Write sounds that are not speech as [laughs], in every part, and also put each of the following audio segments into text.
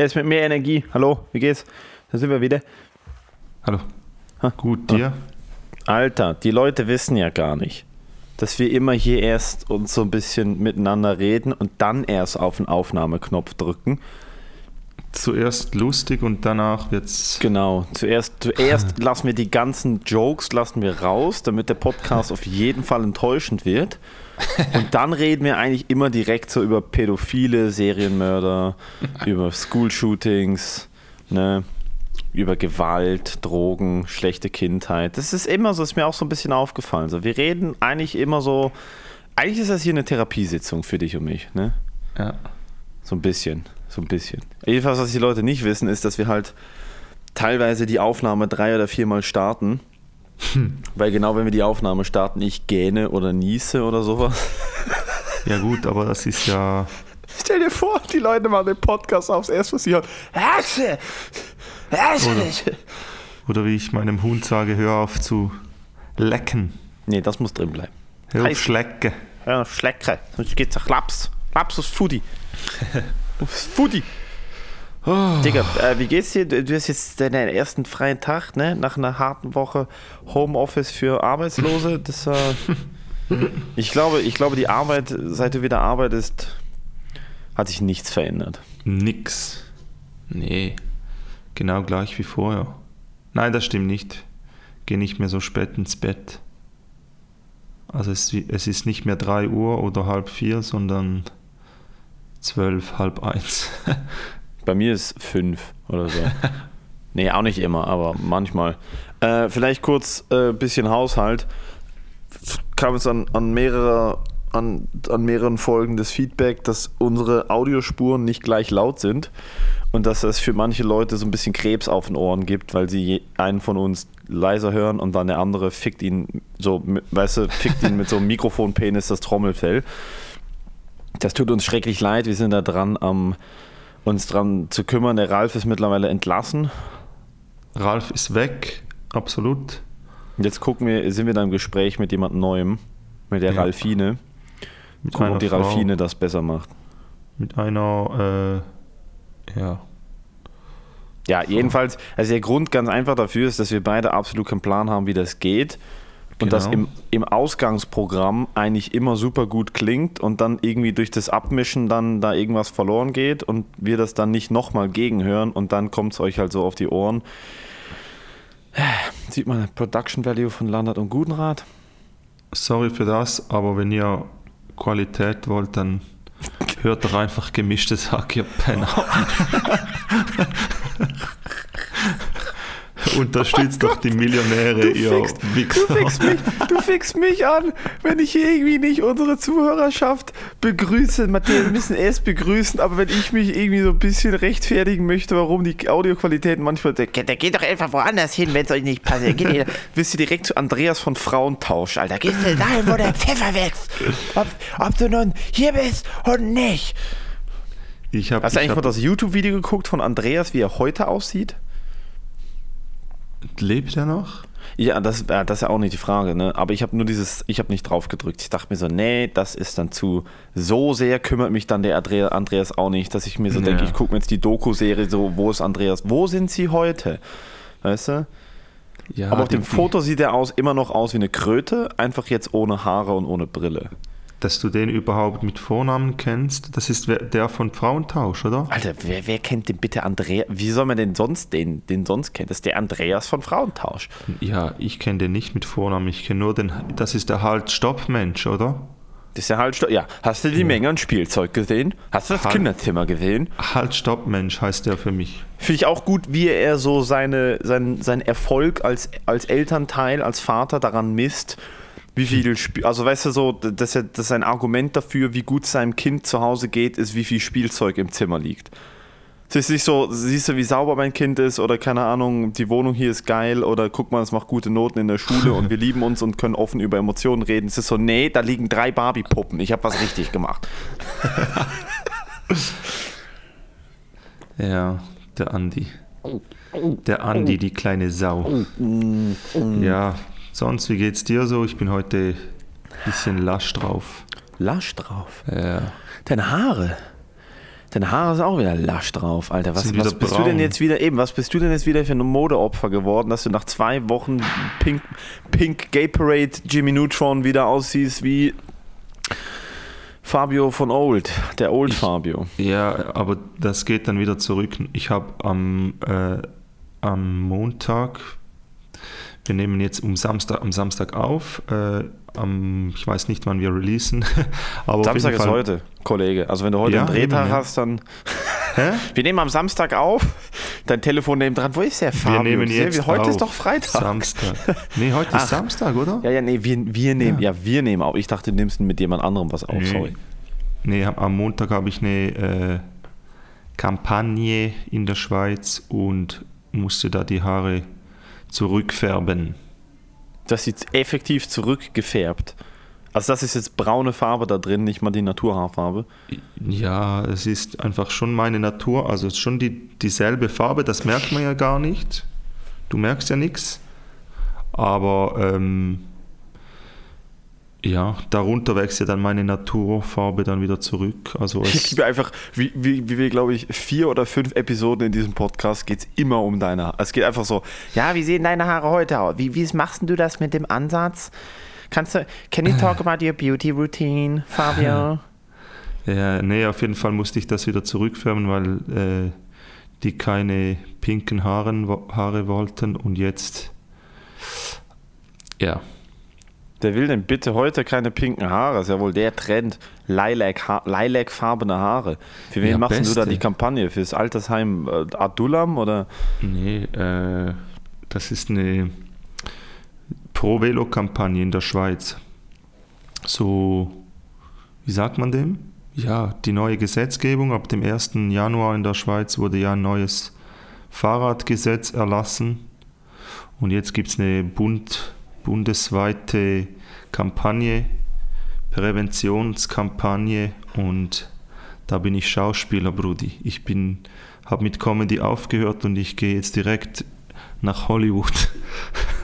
Jetzt mit mehr Energie. Hallo, wie geht's? Da sind wir wieder. Hallo. Ha? Gut, dir? Alter, die Leute wissen ja gar nicht, dass wir immer hier erst uns so ein bisschen miteinander reden und dann erst auf den Aufnahmeknopf drücken. Zuerst lustig und danach wird's. Genau. Zuerst, zuerst [laughs] lassen wir die ganzen Jokes lassen wir raus, damit der Podcast auf jeden Fall enttäuschend wird. Und dann reden wir eigentlich immer direkt so über Pädophile, Serienmörder, [laughs] über School-Shootings, ne, über Gewalt, Drogen, schlechte Kindheit. Das ist immer so, ist mir auch so ein bisschen aufgefallen. So, wir reden eigentlich immer so. Eigentlich ist das hier eine Therapiesitzung für dich und mich, ne? Ja. So ein bisschen. So ein bisschen. Jedenfalls, was die Leute nicht wissen, ist, dass wir halt teilweise die Aufnahme drei oder viermal starten. Weil genau wenn wir die Aufnahme starten, ich gähne oder niese oder sowas. Ja, gut, aber das ist ja. Stell dir vor, die Leute machen den Podcast aufs erste, was sie hören. Hexe! Hexe! Oder wie ich meinem Hund sage, hör auf zu lecken. Nee, das muss drin bleiben. Hör auf schlecken. Ja, Schlecke. Sonst geht's nach Laps. Laps aufs Fudi. [laughs] aufs Fudi. Digga, äh, wie geht's dir? Du hast jetzt deinen ersten freien Tag, ne? Nach einer harten Woche Homeoffice für Arbeitslose. Das, äh, [laughs] ich, glaube, ich glaube, die Arbeit, seit du wieder arbeitest, hat sich nichts verändert. Nix. Nee. Genau gleich wie vorher. Nein, das stimmt nicht. Geh nicht mehr so spät ins Bett. Also es, es ist nicht mehr 3 Uhr oder halb vier, sondern zwölf, halb eins. [laughs] Bei mir ist fünf oder so. [laughs] nee, auch nicht immer, aber manchmal. Äh, vielleicht kurz ein äh, bisschen Haushalt. Kam es an, an, mehrere, an, an mehreren Folgen das Feedback, dass unsere Audiospuren nicht gleich laut sind und dass es für manche Leute so ein bisschen Krebs auf den Ohren gibt, weil sie einen von uns leiser hören und dann der andere fickt ihn so, weißt du, fickt ihn mit so einem [laughs] Mikrofonpenis das Trommelfell. Das tut uns schrecklich leid. Wir sind da dran, am, uns dran zu kümmern. Der Ralf ist mittlerweile entlassen. Ralf ist weg, absolut. Jetzt gucken wir, sind wir da im Gespräch mit jemand Neuem, mit der Ja. Ralfine. Mit Gucken, ob die Frau, Ralfine das besser macht. Mit einer, äh, ja, Ja, jedenfalls, also der Grund ganz einfach dafür ist, dass wir beide absolut keinen Plan haben, wie das geht. Und das Genau. im, im Ausgangsprogramm eigentlich immer super gut klingt und dann irgendwie durch das Abmischen dann da irgendwas verloren geht und wir das dann nicht nochmal gegenhören und dann kommt es euch halt so auf die Ohren. Sieht man Production Value von Landert und Gutenrat? sorry für das, aber wenn ihr Qualität wollt, dann [laughs] hört doch einfach gemischtes Hack, ihr Penner. [laughs] [laughs] Unterstützt doch die Millionäre, ihr Du Wichser. fixst, mich, du fixst mich an, wenn ich hier irgendwie nicht unsere Zuhörerschaft begrüße. Matthias, wir müssen erst begrüßen, aber wenn ich mich irgendwie so ein bisschen rechtfertigen möchte, warum die Audioqualität manchmal. Der, geht doch einfach woanders hin, wenn es euch nicht passt. Geht wisst ihr direkt zu Andreas von Frauentausch, Alter. Gehst du dahin, wo der Pfeffer wächst? Ob, ob du nun hier bist und nicht. Ich habe Hast du eigentlich mal hab, das YouTube-Video geguckt von Andreas, wie er heute aussieht? Lebt er noch? Ja, das, äh, das ist ja auch nicht die Frage, ne? Aber ich habe nur dieses, ich habe nicht drauf gedrückt. Ich dachte mir so, nee, das ist dann zu, so sehr kümmert mich dann der Andre, Andreas auch nicht, dass ich mir so Ja. denke, ich gucke mir jetzt die Doku-Serie so, wo ist Andreas, wo sind sie heute? Weißt du? Ja, Aber auf dem Foto sieht er aus, immer noch aus wie eine Kröte, einfach jetzt ohne Haare und ohne Brille. Dass du den überhaupt mit Vornamen kennst, das ist der von Frauentausch, oder? Alter, wer, wer kennt den bitte Andreas? Wie soll man denn sonst den, den sonst kennen? Das ist der Andreas von Frauentausch. Ja, ich kenne den nicht mit Vornamen, ich kenne nur den, das ist der Halt-Stopp-Mensch, oder? Das ist ja halt, ja. Hast du die Menge an Spielzeug gesehen? Hast du das Halt. Kinderzimmer gesehen? Halt-Stopp-Mensch heißt der für mich. Finde ich auch gut, wie er so seine, sein, sein Erfolg als, als Elternteil, als Vater daran misst, wie viel Spiel, also weißt du so, dass er, dass sein Argument dafür, wie gut es seinem Kind zu Hause geht, ist, wie viel Spielzeug im Zimmer liegt. Es ist nicht so, siehst du, wie sauber mein Kind ist oder keine Ahnung, die Wohnung hier ist geil oder guck mal, es macht gute Noten in der Schule und wir [laughs] lieben uns und können offen über Emotionen reden. Es ist so, nee, da liegen drei Barbie-Puppen, ich habe was richtig gemacht. [laughs] Ja, der Andi. Der Andi, die kleine Sau. [laughs] Ja, sonst, wie geht's dir so? Ich bin heute ein bisschen lasch drauf. Lasch drauf. Ja. Deine Haare. Deine Haare sind auch wieder lasch drauf, Alter. Was, was bist du braun. denn jetzt wieder eben? Was bist du denn jetzt wieder für ein Modeopfer geworden, dass du nach zwei Wochen Pink, Pink Gay Parade Jimmy Neutron wieder aussiehst wie Fabio von Old, der Old Fabio. Ja, aber das geht dann wieder zurück. Ich habe am, äh, am Montag, wir nehmen jetzt um Samstag, am Samstag auf, äh, am, ich weiß nicht, wann wir releasen, [laughs] aber Samstag ist heute, Kollege. Also wenn du heute Ja, einen Drehtag eben, ja. hast, dann. [laughs] [laughs] Hä? Wir nehmen am Samstag auf. Dein Telefon neben dran. Wo ist der Fabio? Wir nehmen jetzt heute auf. ist doch Freitag. Samstag. Nee, heute Ach. ist Samstag, oder? Ja, ja, nee, wir, wir nehmen, ja. wir nehmen auf. Ich dachte, du nimmst mit jemand anderem was auf. Nee. Sorry. Nee, am Montag habe ich eine äh, Kampagne in der Schweiz und musste da die Haare zurückfärben. Das sieht effektiv zurückgefärbt. Also das ist jetzt braune Farbe da drin, nicht mal die Naturhaarfarbe. Ja, es ist einfach schon meine Natur, also es ist schon die, dieselbe Farbe, das merkt man ja gar nicht. Du merkst ja nichts. Aber ähm, ja, darunter wächst ja dann meine Naturfarbe dann wieder zurück. Also [laughs] Ich liebe einfach, wie, wie, wie wir, glaube ich, vier oder fünf Episoden in diesem Podcast geht es immer um deine Haare. Es geht einfach so, ja, wie sehen deine Haare heute aus? Wie, wie machst du das mit dem Ansatz? Kannst du, can you talk about your beauty routine, Fabio? [laughs] ja, nee, auf jeden Fall musste ich das wieder zurückfärben, weil äh, die keine pinken Haaren, Haare wollten und jetzt, ja, Der will denn bitte heute keine pinken Haare? Das ist ja wohl der Trend. Lilac, ha Lilac-farbene Haare. Für wen Ja, machst du da beste. die Kampagne? Fürs Altersheim äh, Adulam oder? Nee, äh, das ist eine Pro-Velo-Kampagne in der Schweiz. So, wie sagt man dem? Ja, die neue Gesetzgebung ab dem 1. Januar in der Schweiz wurde ja ein neues Fahrradgesetz erlassen. Und jetzt gibt es eine bund, bundesweite Kampagne, Präventionskampagne und da bin ich Schauspieler, Brudi. Ich bin, habe mit Comedy aufgehört und ich gehe jetzt direkt nach Hollywood. [laughs]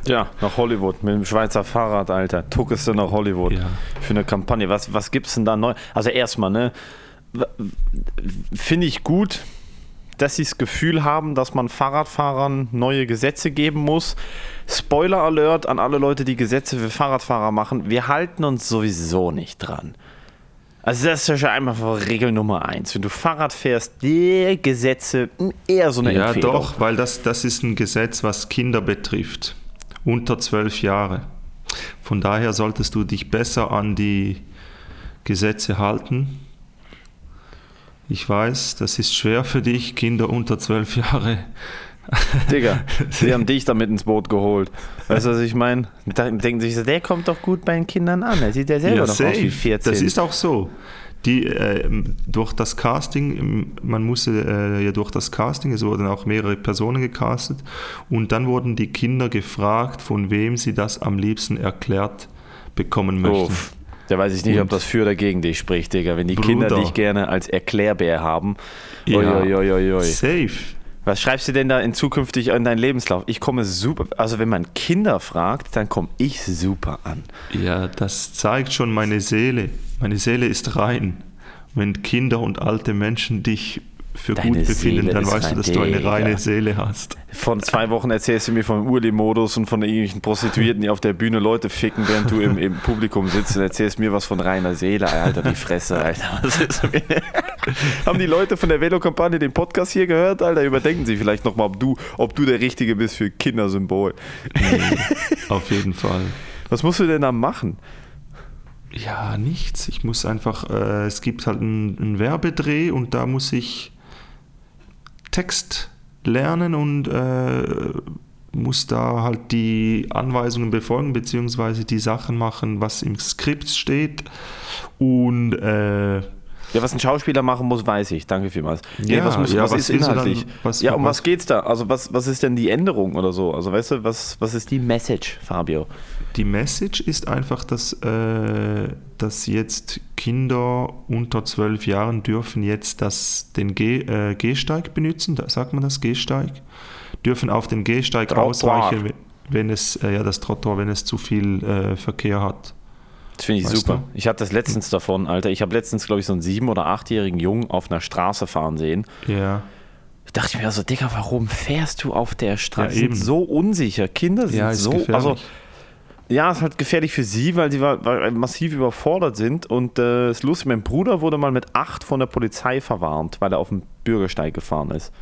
Ja, nach Hollywood mit dem Schweizer Fahrrad, Alter. Tuckest du nach Hollywood Ja. für eine Kampagne. Was, was gibt's denn da neu? Also erstmal, ne? Finde ich gut, dass sie das Gefühl haben, dass man Fahrradfahrern neue Gesetze geben muss. Spoiler Alert an alle Leute, die Gesetze für Fahrradfahrer machen. Wir halten uns sowieso nicht dran. Also das ist ja schon einfach Regel Nummer eins. Wenn du Fahrrad fährst, die Gesetze mh, eher so eine Ja, Empfehlung. doch, weil das, das ist ein Gesetz, was Kinder betrifft. Unter zwölf Jahre. Von daher solltest du dich besser an die Gesetze halten. Ich weiß, das ist schwer für dich, Kinder unter zwölf Jahre. Digga, [laughs] sie haben dich damit ins Boot geholt. Weißt du, was ich meine? Da denken sich so, der kommt doch gut bei den Kindern an. Er sieht ja selber noch aus wie 14. Das ist auch so. Die, äh, durch das Casting, ähm, man musste äh, ja durch das Casting, es wurden auch mehrere Personen gecastet und dann wurden die Kinder gefragt, von wem sie das am liebsten erklärt bekommen möchten. Uff. Da weiß ich nicht, ob Und- das für oder gegen dich spricht, Digga. Wenn die Kinder Bruder. dich gerne als Erklärbär haben. Ja. Safe. Was schreibst du denn da in zukünftig in deinen Lebenslauf? Ich komme super, also wenn man Kinder fragt, dann komme ich super an. Ja, das zeigt schon meine Seele. Meine Seele ist rein. Wenn Kinder und alte Menschen dich für Deine gut befinden, Seele dann weißt du, dass du eine reine Seele hast. Vor zwei Wochen erzählst du mir vom Urli-Modus und von irgendwelchen Prostituierten, die auf der Bühne Leute ficken, während du im, im Publikum sitzt und erzählst mir was von reiner Seele. Alter, die Fresse, Alter. [laughs] Was ist Haben die Leute von der Velo-Kampagne den Podcast hier gehört? Alter, überdenken sie vielleicht nochmal, ob du, ob du der Richtige bist für Kindersymbol. Auf jeden Fall. Was musst du denn da machen? Ja, nichts. Ich muss einfach, äh, es gibt halt einen, einen Werbedreh und da muss ich Text lernen und äh, muss da halt die Anweisungen befolgen, beziehungsweise die Sachen machen, was im Skript steht. Und äh, Ja, was ein Schauspieler machen muss, weiß ich. Danke vielmals. Nee, Ja, was, muss, ja, was, was ist du dann- inhaltlich? was- ja, um was, geht's da? Also was, was ist denn die Änderung oder so? Also weißt du, was, was ist die Message, Fabio? Die Message ist einfach, dass, äh, dass jetzt Kinder unter zwölf Jahren dürfen jetzt das, den Geh, äh, Gehsteig benutzen, da sagt man das, Gehsteig, dürfen auf den Gehsteig Trottoir. ausweichen, wenn es, äh, ja das Trottoir, wenn es zu viel äh, Verkehr hat. Das finde ich Weißt super. du? Ich hatte das letztens davon, Alter. Ich habe letztens, glaube ich, so einen sieben- oder achtjährigen Jungen auf einer Straße fahren sehen. Ja. Da dachte ich mir so, Digga, warum fährst du auf der Straße? Ja, Die sind eben. so unsicher. Kinder sind Ja, so. gefährlich. Also, ja, ist halt gefährlich für sie, weil sie weil massiv überfordert sind. Und äh, ist lustig, mein Bruder wurde mal mit acht von der Polizei verwarnt, weil er auf dem Bürgersteig gefahren ist.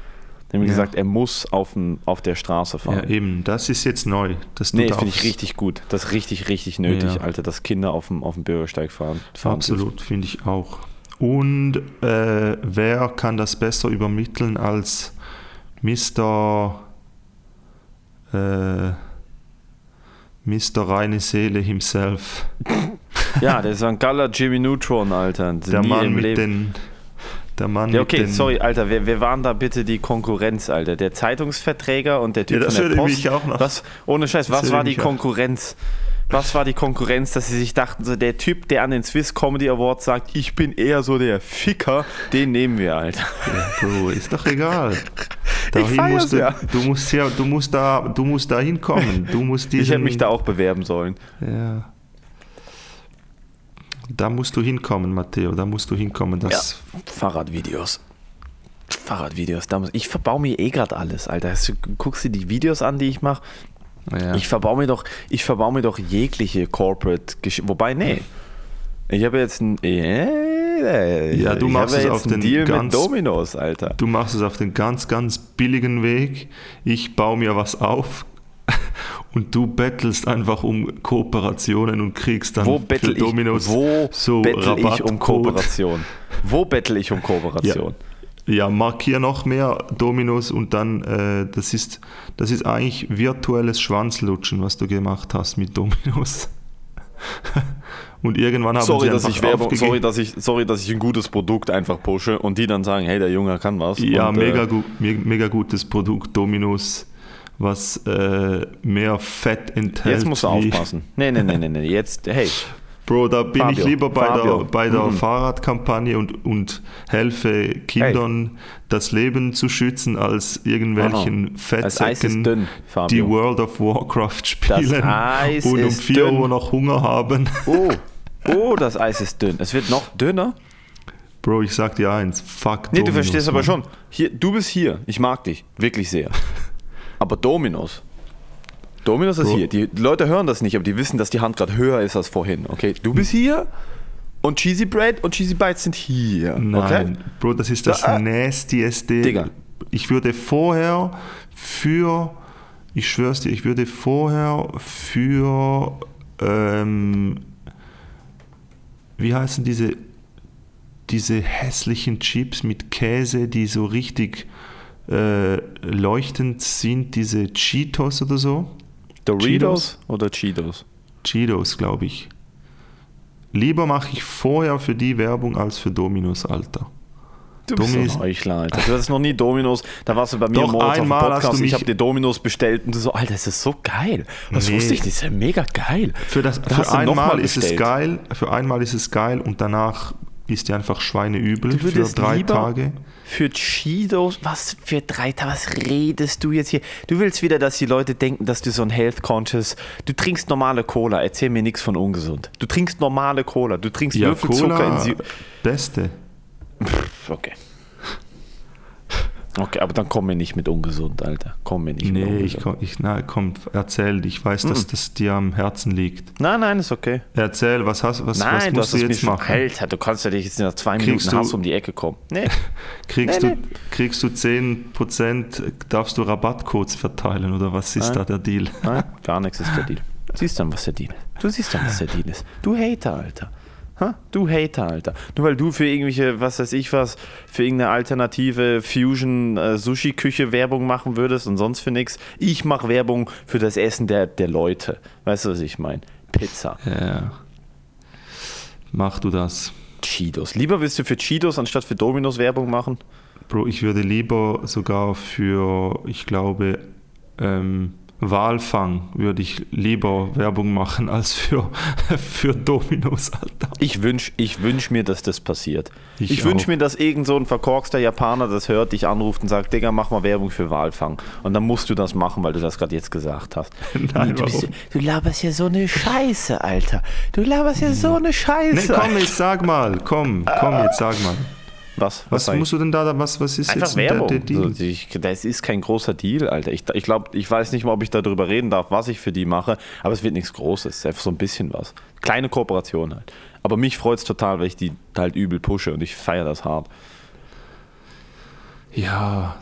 Die haben Ja. gesagt, er muss auf, dem, auf der Straße fahren. ja, eben. Das ist jetzt neu. Dass du nee, finde ich richtig gut. Das ist richtig, richtig nötig, Ja. Alter, dass Kinder auf dem, auf dem Bürgersteig fahren. fahren Absolut, finde ich auch. Und äh, wer kann das besser übermitteln als Mr. Äh, Mr. Reine Seele himself? [laughs] Ja, der St. Galler Jimmy Neutron, Alter. Der Mann mit Leben. den. Der Mann Ja, okay, sorry, Alter, wer, wer waren da bitte die Konkurrenz, Alter? Der Zeitungsverträger und der Typ Ja, das von der Post? mich auch noch- Was, ohne Scheiß, was war die mich auch- Konkurrenz? Was war die Konkurrenz, dass sie sich dachten, so der Typ, der an den Swiss Comedy Awards sagt, ich bin eher so der Ficker, den nehmen wir, Alter. Ja, Bro, ist doch egal. [laughs] Dahin musst du, ja. du musst ja, du musst da, du musst da hinkommen. Du musst diesen, Ich hätte mich da auch bewerben sollen. Ja. Da musst du hinkommen, Matteo. Da musst du hinkommen. Das, Fahrradvideos. Fahrradvideos, da muss, ich verbau mir eh gerade alles, Alter. Du- Guckst du die Videos an, die ich mache? ja. Ich verbau mir doch, ich verbau mir doch jegliche Corporate Gesch Wobei, nee. Ich habe jetzt ein. Äh, Ja, du machst es auf den Deal ganz- mit Dominos, Alter. Du machst es auf den ganz, ganz billigen Weg. Ich baue mir was auf und du bettelst einfach um Kooperationen und kriegst dann Wo für bettel ich, Dominos wo so bettel ich um. Kooperation? Wo bettel ich um Kooperation? Ja, markier noch mehr Dominos und dann, äh, das, ist, das ist eigentlich virtuelles Schwanzlutschen, was du gemacht hast mit Dominos. [laughs] und irgendwann haben Sorry sie dass, ich Werbung, sorry, dass ich, sorry, dass ich ein gutes Produkt einfach pushe und die dann sagen, hey, der Junge kann was. Ja, und, mega, Äh, gut, me- mega gutes Produkt, Dominos, was äh, mehr Fett enthält. jetzt musst du aufpassen. Nee, nee, nee, nee, nee. Jetzt, hey, Bro, da bin ich Fabio, lieber bei Fabio. der, bei der Mhm. Fahrradkampagne und, und helfe Kindern das Leben zu schützen, als irgendwelchen ist Fettsäcken, dünn, die. World of Warcraft spielen [laughs] und um ist 4 dünn. Uhr noch Hunger haben. Oh, oh, das Eis ist dünn. Es wird noch dünner. Bro, ich sag dir eins, fuck Nee, du Dominos, verstehst aber Mann. schon. Hier, du bist hier. Ich mag dich. Wirklich sehr. [laughs] Aber Dominos. Dominos ist Bro. hier. Die Leute hören das nicht, aber die wissen, dass die Hand gerade höher ist als vorhin. Okay? Du bist hier und Cheesy Bread und Cheesy Bites sind hier. Nein, Okay? Bro, das ist das Da, äh, nastieste. Digga. Ich würde vorher für, ich schwör's dir, ich würde vorher für, ähm, wie heißen diese, diese hässlichen Chips mit Käse, die so richtig äh, leuchtend sind, diese Cheetos oder so? Doritos oder Cheetos? Cheetos, glaube ich. Lieber mache ich vorher für die Werbung als für Dominos, Alter. Du bist Dominos- so ein Heuchler, Alter. Du hattest noch nie Dominos. Da warst du bei mir Doch, morgens auf dem einmal hast Podcast. du ich habe dir Dominos bestellt und du so, Alter, das ist so geil. Das Nee. wusste ich. Das ist ja mega geil. Für, das, Da für hast einmal mal ist es geil, für einmal ist es geil und danach ist die einfach schweineübel für drei Tage. Für Cheetos, was für drei Tage, was redest du jetzt hier? Du willst wieder, dass die Leute denken, dass du so ein Health Conscious, du trinkst normale Cola, erzähl mir nichts von ungesund. Du trinkst normale Cola, du trinkst Ja, Würfelzucker in sie. beste. Okay. Okay, aber dann komm mir nicht mit ungesund, Alter. Komm mir nicht mit Nee, ungesund. ich, komm- ich na, komm, erzähl, ich weiß, dass das dir am Herzen liegt. Nein, nein, ist okay. Erzähl, was, hast, was, was Nein, du musst hast du es mir jetzt schon. machen? Alter, du kannst ja nicht jetzt nach zwei Kriegst Minuten Hass du- um die Ecke kommen. Nee. [laughs] Kriegst, Nee, du, kriegst du 10%, darfst du Rabattcodes verteilen oder was ist Nein. da der Deal? Nein, [laughs] gar nichts ist der Deal. Siehst dann, was der Deal ist. Du siehst dann, was der Deal ist. Du Hater, Alter. Ha? Du Hater, Alter. Nur weil du für irgendwelche, was weiß ich was, für irgendeine alternative Fusion-Sushi-Küche Werbung machen würdest und sonst für nichts. Ich mache Werbung für das Essen der, der Leute. Weißt du, was ich meine? Pizza, Ja. Mach du das. Cheetos. Lieber willst du für Cheetos anstatt für Dominos Werbung machen? Bro, ich würde lieber sogar für, ich glaube, ähm, Walfang würde ich lieber Werbung machen als für, [laughs] für Dominos, Alter. Ich wünsche ich wünsch mir, dass das passiert. Ich Ich, wünsche mir, dass irgend so ein verkorkster Japaner das hört, dich anruft und sagt, Digga, mach mal Werbung für Walfang. Und dann musst du das machen, weil du das gerade jetzt gesagt hast. [laughs] Nein, du, bist, du laberst hier so eine Scheiße, Alter. Du laberst hier so eine Nee, Scheiße. komm, jetzt sag mal, komm, komm, jetzt sag mal. Was? Was ich? musst du denn da, was, was ist Einfach jetzt der, Werbung. der Deal? So, ich, das ist kein großer Deal, Alter. Ich, ich glaube, ich weiß nicht mal, ob ich darüber reden darf, was ich für die mache, aber es wird nichts Großes. Es ist einfach so ein bisschen was. Kleine Kooperation halt. Aber mich freut es total, weil ich die halt übel pushe und ich feiere das hart. Ja,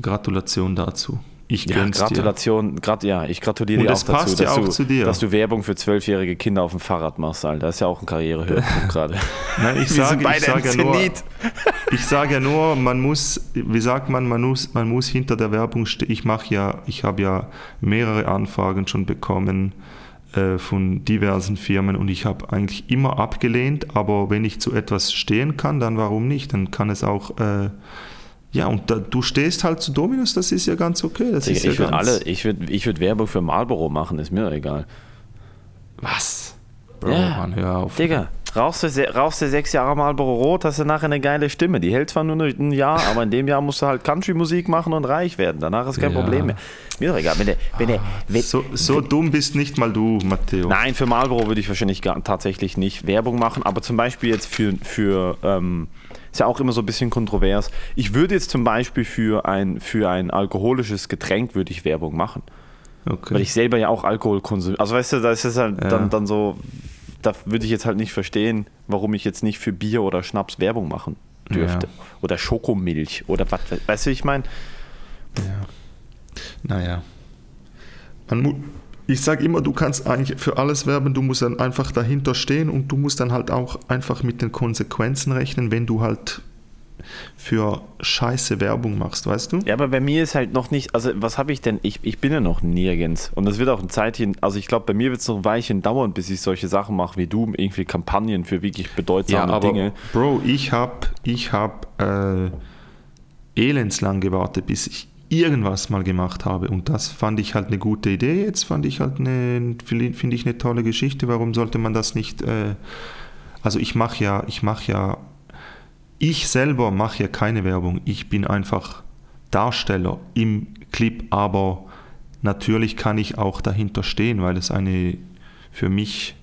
Gratulation dazu. Ich Ja. Gratulation, grat, ja, ich gratuliere Und dir auch dazu, ja dass, auch du, zu dir. dass du Werbung für zwölfjährige Kinder auf dem Fahrrad machst, Alter. Das ist ja auch ein Karrierehöhepunkt gerade. [laughs] Nein, ich sage ich sag im ja nur, [laughs] ich sage ja nur, man muss, wie sagt man, man muss, man muss hinter der Werbung stehen. Ich mache ja, ich habe ja mehrere Anfragen schon bekommen äh, von diversen Firmen und ich habe eigentlich immer abgelehnt, aber wenn ich zu etwas stehen kann, dann warum nicht? Dann kann es auch, äh, ja, und da, du stehst halt zu Dominus, das ist ja ganz okay. Das ist ja ich würde alle, ich würde ich würd Werbung für Marlboro machen, ist mir doch egal. Was? Bro, Ja. Mann, hör auf. Digga, rauchst du, rauchst du sechs Jahre Marlboro Rot, hast du nachher eine geile Stimme. Die hält zwar nur ein Jahr, aber in dem Jahr musst du halt Country-Musik machen und reich werden. Danach ist kein Ja. Problem mehr. Mir doch egal. Wenn der, wenn der, wenn, So, so dumm bist nicht mal du, Matteo. Nein, für Marlboro würde ich wahrscheinlich gar, tatsächlich nicht Werbung machen, aber zum Beispiel jetzt für, für ähm, ist ja auch immer so ein bisschen kontrovers. Ich würde jetzt zum Beispiel für ein, für ein alkoholisches Getränk würde ich Werbung machen. Okay. Weil ich selber ja auch Alkohol konsumiere. Also weißt du, da ist es halt Ja. dann, dann so, da würde ich jetzt halt nicht verstehen, warum ich jetzt nicht für Bier oder Schnaps Werbung machen dürfte. Ja. Oder Schokomilch oder was, weißt du, ich meine? Naja. Man mu ich sage immer, du kannst eigentlich für alles werben, du musst dann einfach dahinter stehen und du musst dann halt auch einfach mit den Konsequenzen rechnen, wenn du halt für scheiße Werbung machst, weißt du? Ja, aber bei mir ist halt noch nicht, also was habe ich denn? Ich, ich bin ja noch nirgends. Und das wird auch ein Zeitchen, also ich glaube, bei mir wird es noch ein Weilchen dauern, bis ich solche Sachen mache wie du, irgendwie Kampagnen für wirklich bedeutsame Dinge. Bro, ich habe ich hab, äh, elendslang gewartet, bis ich irgendwas mal gemacht habe. Und das fand ich halt eine gute Idee. Jetzt fand ich halt eine, finde ich eine tolle Geschichte. Warum sollte man das nicht? Äh, also ich mache ja, ich mache ja, ich selber mache ja keine Werbung. Ich bin einfach Darsteller im Clip, aber natürlich kann ich auch dahinter stehen, weil es eine für mich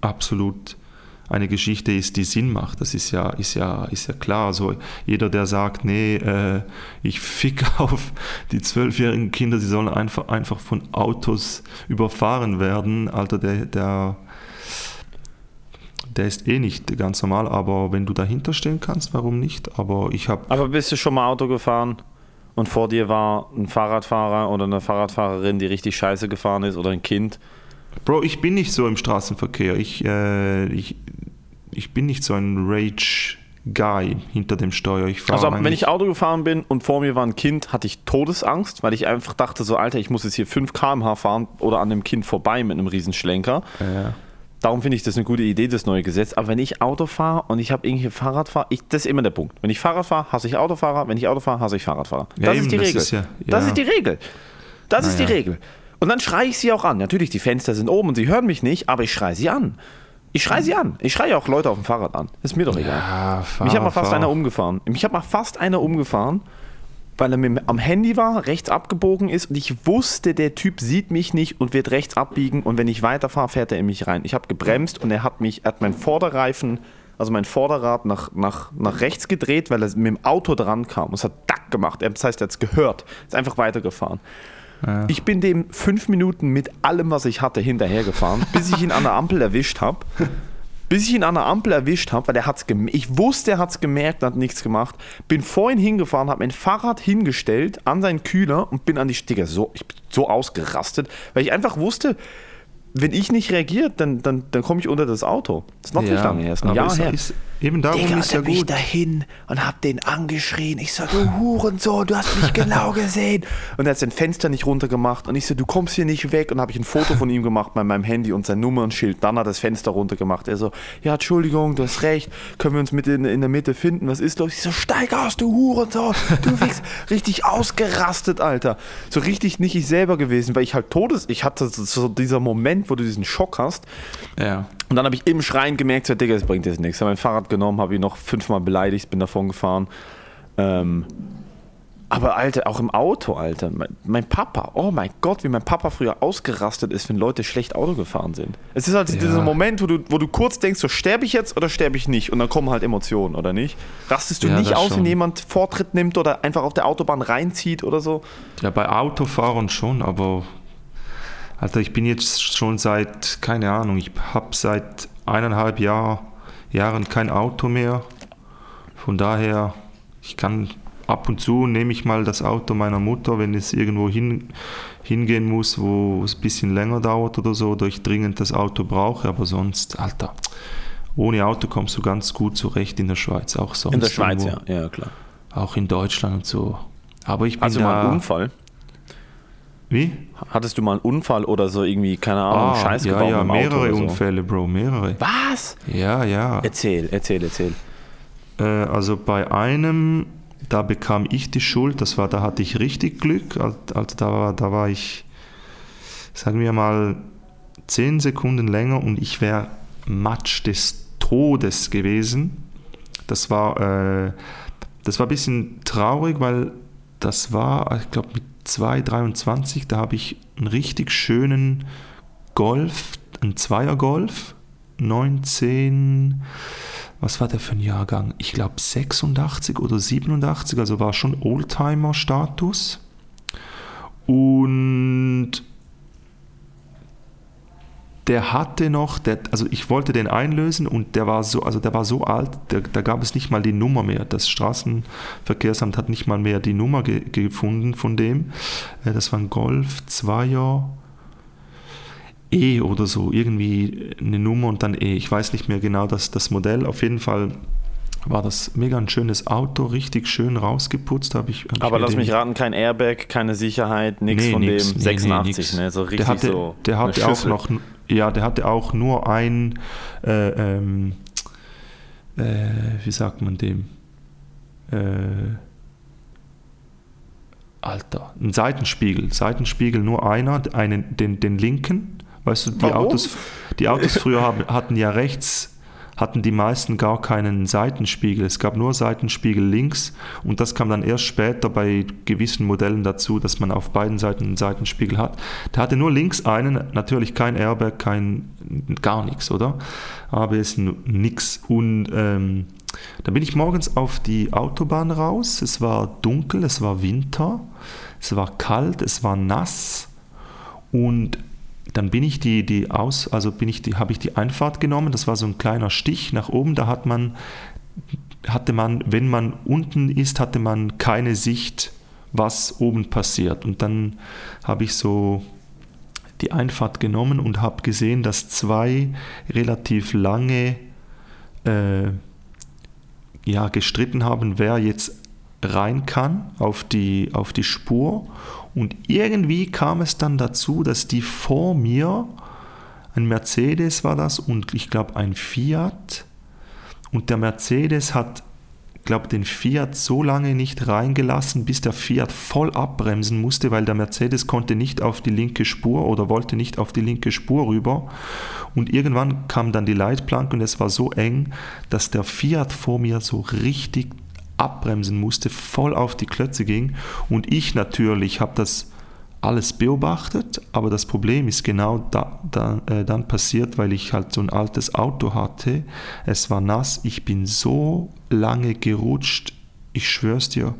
absolut eine Geschichte ist, die Sinn macht. Das ist ja, ist ja, ist ja klar. Also jeder, der sagt, nee, äh, ich fick [laughs] auf die zwölfjährigen Kinder, sie sollen einfach, einfach von Autos überfahren werden, Alter, der, der, der ist eh nicht ganz normal, aber wenn du dahinter stehen kannst, warum nicht? Aber ich habe Aber bist du schon mal Auto gefahren und vor dir war ein Fahrradfahrer oder eine Fahrradfahrerin, die richtig scheiße gefahren ist oder ein Kind? Bro, ich bin nicht so im Straßenverkehr. Ich, äh, ich, ich bin nicht so ein Rage-Guy hinter dem Steuer. Ich Also wenn ich Auto gefahren bin und vor mir war ein Kind, hatte ich Todesangst, weil ich einfach dachte so, Alter, ich muss jetzt hier 5 km/h fahren oder an dem Kind vorbei mit einem Riesenschlenker. Ja. Darum finde ich das eine gute Idee, das neue Gesetz. Aber wenn ich Auto fahre und ich habe irgendwie Fahrradfahrer, ich, das ist immer der Punkt. Wenn ich Fahrrad fahre, hasse ich Autofahrer. Wenn ich Auto fahre, hasse ich Fahrradfahrer. Ja, das eben, ist die das Regel. ist ja- Das ist die Regel. Das ist die. Regel. Und dann schreie ich sie auch an. Natürlich, die Fenster sind oben und sie hören mich nicht, aber ich schreie sie an. Ich schreie sie an. Ich schreie auch Leute auf dem Fahrrad an. Ist mir doch egal. Ja, fahr, Mich hat mal fast fahr. einer umgefahren. Mich hat mal fast einer umgefahren, weil er mir am Handy war, rechts abgebogen ist und ich wusste, der Typ sieht mich nicht und wird rechts abbiegen und wenn ich weiterfahre, fährt er in mich rein. Ich habe gebremst und er hat mich, er hat meinen Vorderreifen, also mein Vorderrad nach, nach, nach rechts gedreht, weil er mit dem Auto dran kam. Es hat Dack gemacht. Das heißt, er hat es gehört. Ist einfach weitergefahren. Ich bin dem fünf Minuten mit allem, was ich hatte, hinterhergefahren, bis ich ihn an der Ampel erwischt habe. Bis ich ihn an der Ampel erwischt habe, weil er hat's gemerkt. Ich wusste, er hat es gemerkt, hat nichts gemacht. Bin vor ihn hingefahren, habe mein Fahrrad hingestellt an seinen Kühler und bin an die Sticker so, ich bin so ausgerastet, weil ich einfach wusste, wenn ich nicht reagiere, dann, dann, dann komme ich unter das Auto. Das ist noch nicht lange her, ist ein Jahr es her. Ist, Eben darum Digga, ist ja bin ich gut. dahin und hab den angeschrien. Ich so, du Hurensohn, du hast mich genau gesehen. Und er hat sein Fenster nicht runtergemacht. Und ich so, du kommst hier nicht weg. Und habe ich ein Foto von ihm gemacht bei meinem Handy und sein Nummernschild. Dann hat er das Fenster runtergemacht. Er so, ja, Entschuldigung, du hast recht. Können wir uns mit in, in der Mitte finden? Was ist los? Ich so, steig aus, du Hurensohn. Du wichst. richtig ausgerastet, Alter. So richtig nicht ich selber gewesen, weil ich halt todes... Ich hatte so, so dieser Moment, wo du diesen Schock hast. Ja. Und dann habe ich im Schreien gemerkt, so, Digga, das bringt jetzt nichts. Mein Fahrrad genommen, habe ihn noch fünfmal beleidigt, bin davon gefahren. Ähm, aber Alter, auch im Auto, Alter. Mein, mein Papa, oh mein Gott, wie mein Papa früher ausgerastet ist, wenn Leute schlecht Auto gefahren sind. Es ist halt Ja. dieser Moment, wo du, wo du kurz denkst, so sterbe ich jetzt oder sterbe ich nicht? Und dann kommen halt Emotionen, oder nicht? Rastest du Ja, nicht aus, wenn schon. jemand Vortritt nimmt oder einfach auf der Autobahn reinzieht oder so? Ja, bei Autofahrern schon, aber Alter, ich bin jetzt schon seit, keine Ahnung, ich habe seit eineinhalb Jahr, Jahren kein Auto mehr. Von daher, ich kann ab und zu nehme ich mal das Auto meiner Mutter, wenn es irgendwo hin, hingehen muss, wo es ein bisschen länger dauert oder so, oder ich dringend das Auto brauche, aber sonst, Alter, ohne Auto kommst du ganz gut zurecht in der Schweiz, auch sonst. In der Schweiz, irgendwo, ja. Ja, klar. Auch in Deutschland und so. Aber ich bin du mal einen Unfall? Wie? Hattest du mal einen Unfall oder so irgendwie, keine Ahnung, Scheiße Ah, ja, gebaut ja, Auto mehrere oder so? Unfälle, Bro, mehrere. Was? Ja, ja. Erzähl, erzähl, erzähl. Äh, also bei einem, da bekam ich die Schuld, das war, da hatte ich richtig Glück. Also also da war, da war ich, sagen wir mal, zehn Sekunden länger und ich wäre Matsch des Todes gewesen. Das war, äh, das war ein bisschen traurig, weil das war, ich glaube, mit 2,23, da habe ich einen richtig schönen Golf, einen Zweier-Golf, 19, was war der für ein Jahrgang? Ich glaube 86 oder 87, also war schon Oldtimer-Status. Und der hatte noch, der, also ich wollte den einlösen und der war so, also der war so alt, der, da gab es nicht mal die Nummer mehr. Das Straßenverkehrsamt hat nicht mal mehr die Nummer ge gefunden von dem. Äh, Das war ein Golf 2er E oder so, irgendwie eine Nummer und dann E. Ich weiß nicht mehr genau das, das Modell. Auf jeden Fall war das mega ein schönes Auto, richtig schön rausgeputzt. Hab ich, hab ich Aber mir lass mich raten, kein Airbag, keine Sicherheit, nichts Nee, von nix, dem nee, 86, nee, ne? So richtig der hatte, so. der hatte auch noch, ja, der hatte auch nur ein, äh, ähm, äh, wie sagt man dem? Äh, Alter, ein Seitenspiegel, Seitenspiegel nur einer, einen, den, den linken. Weißt du, die Warum? Autos, die Autos früher haben, hatten ja rechts, hatten die meisten gar keinen Seitenspiegel. Es gab nur Seitenspiegel links und das kam dann erst später bei gewissen Modellen dazu, dass man auf beiden Seiten einen Seitenspiegel hat. Der hatte nur links einen, natürlich kein Airbag, kein gar nichts, oder? ABS n- nix. Und ähm, da bin ich morgens auf die Autobahn raus. Es war dunkel, es war Winter, es war kalt, es war nass und dann bin ich die, die aus, also bin ich die, habe ich die Einfahrt genommen. Das war so ein kleiner Stich nach oben. Da hat man, hatte man, wenn man unten ist, hatte man keine Sicht, was oben passiert. Und dann habe ich so die Einfahrt genommen und habe gesehen, dass zwei relativ lange äh, ja, gestritten haben, wer jetzt rein kann auf die, auf die Spur. Und irgendwie kam es dann dazu, dass die vor mir, ein Mercedes war das und ich glaube ein Fiat, und der Mercedes hat, glaube den Fiat so lange nicht reingelassen, bis der Fiat voll abbremsen musste, weil der Mercedes konnte nicht auf die linke Spur oder wollte nicht auf die linke Spur rüber. Und irgendwann kam dann die Leitplanke und es war so eng, dass der Fiat vor mir so richtig abbremsen musste, voll auf die Klötze ging. Und ich natürlich habe das alles beobachtet, aber das Problem ist genau da, da, äh, dann passiert, weil ich halt so ein altes Auto hatte. Es war nass, ich bin so lange gerutscht, ich schwör's dir,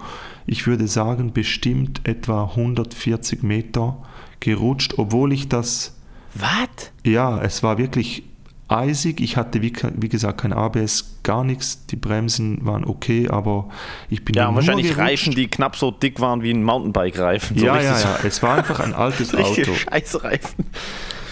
ich würde sagen bestimmt etwa 140 Meter gerutscht, obwohl ich das, Was? ja, es war wirklich eisig. Ich hatte, wie, wie gesagt, kein ABS, gar nichts. Die Bremsen waren okay, aber ich bin Ja, wahrscheinlich gerutscht. Reifen, die knapp so dick waren wie ein Mountainbike-Reifen. So ja, ja, ja. Es war einfach ein altes [laughs] Auto. Scheißreifen.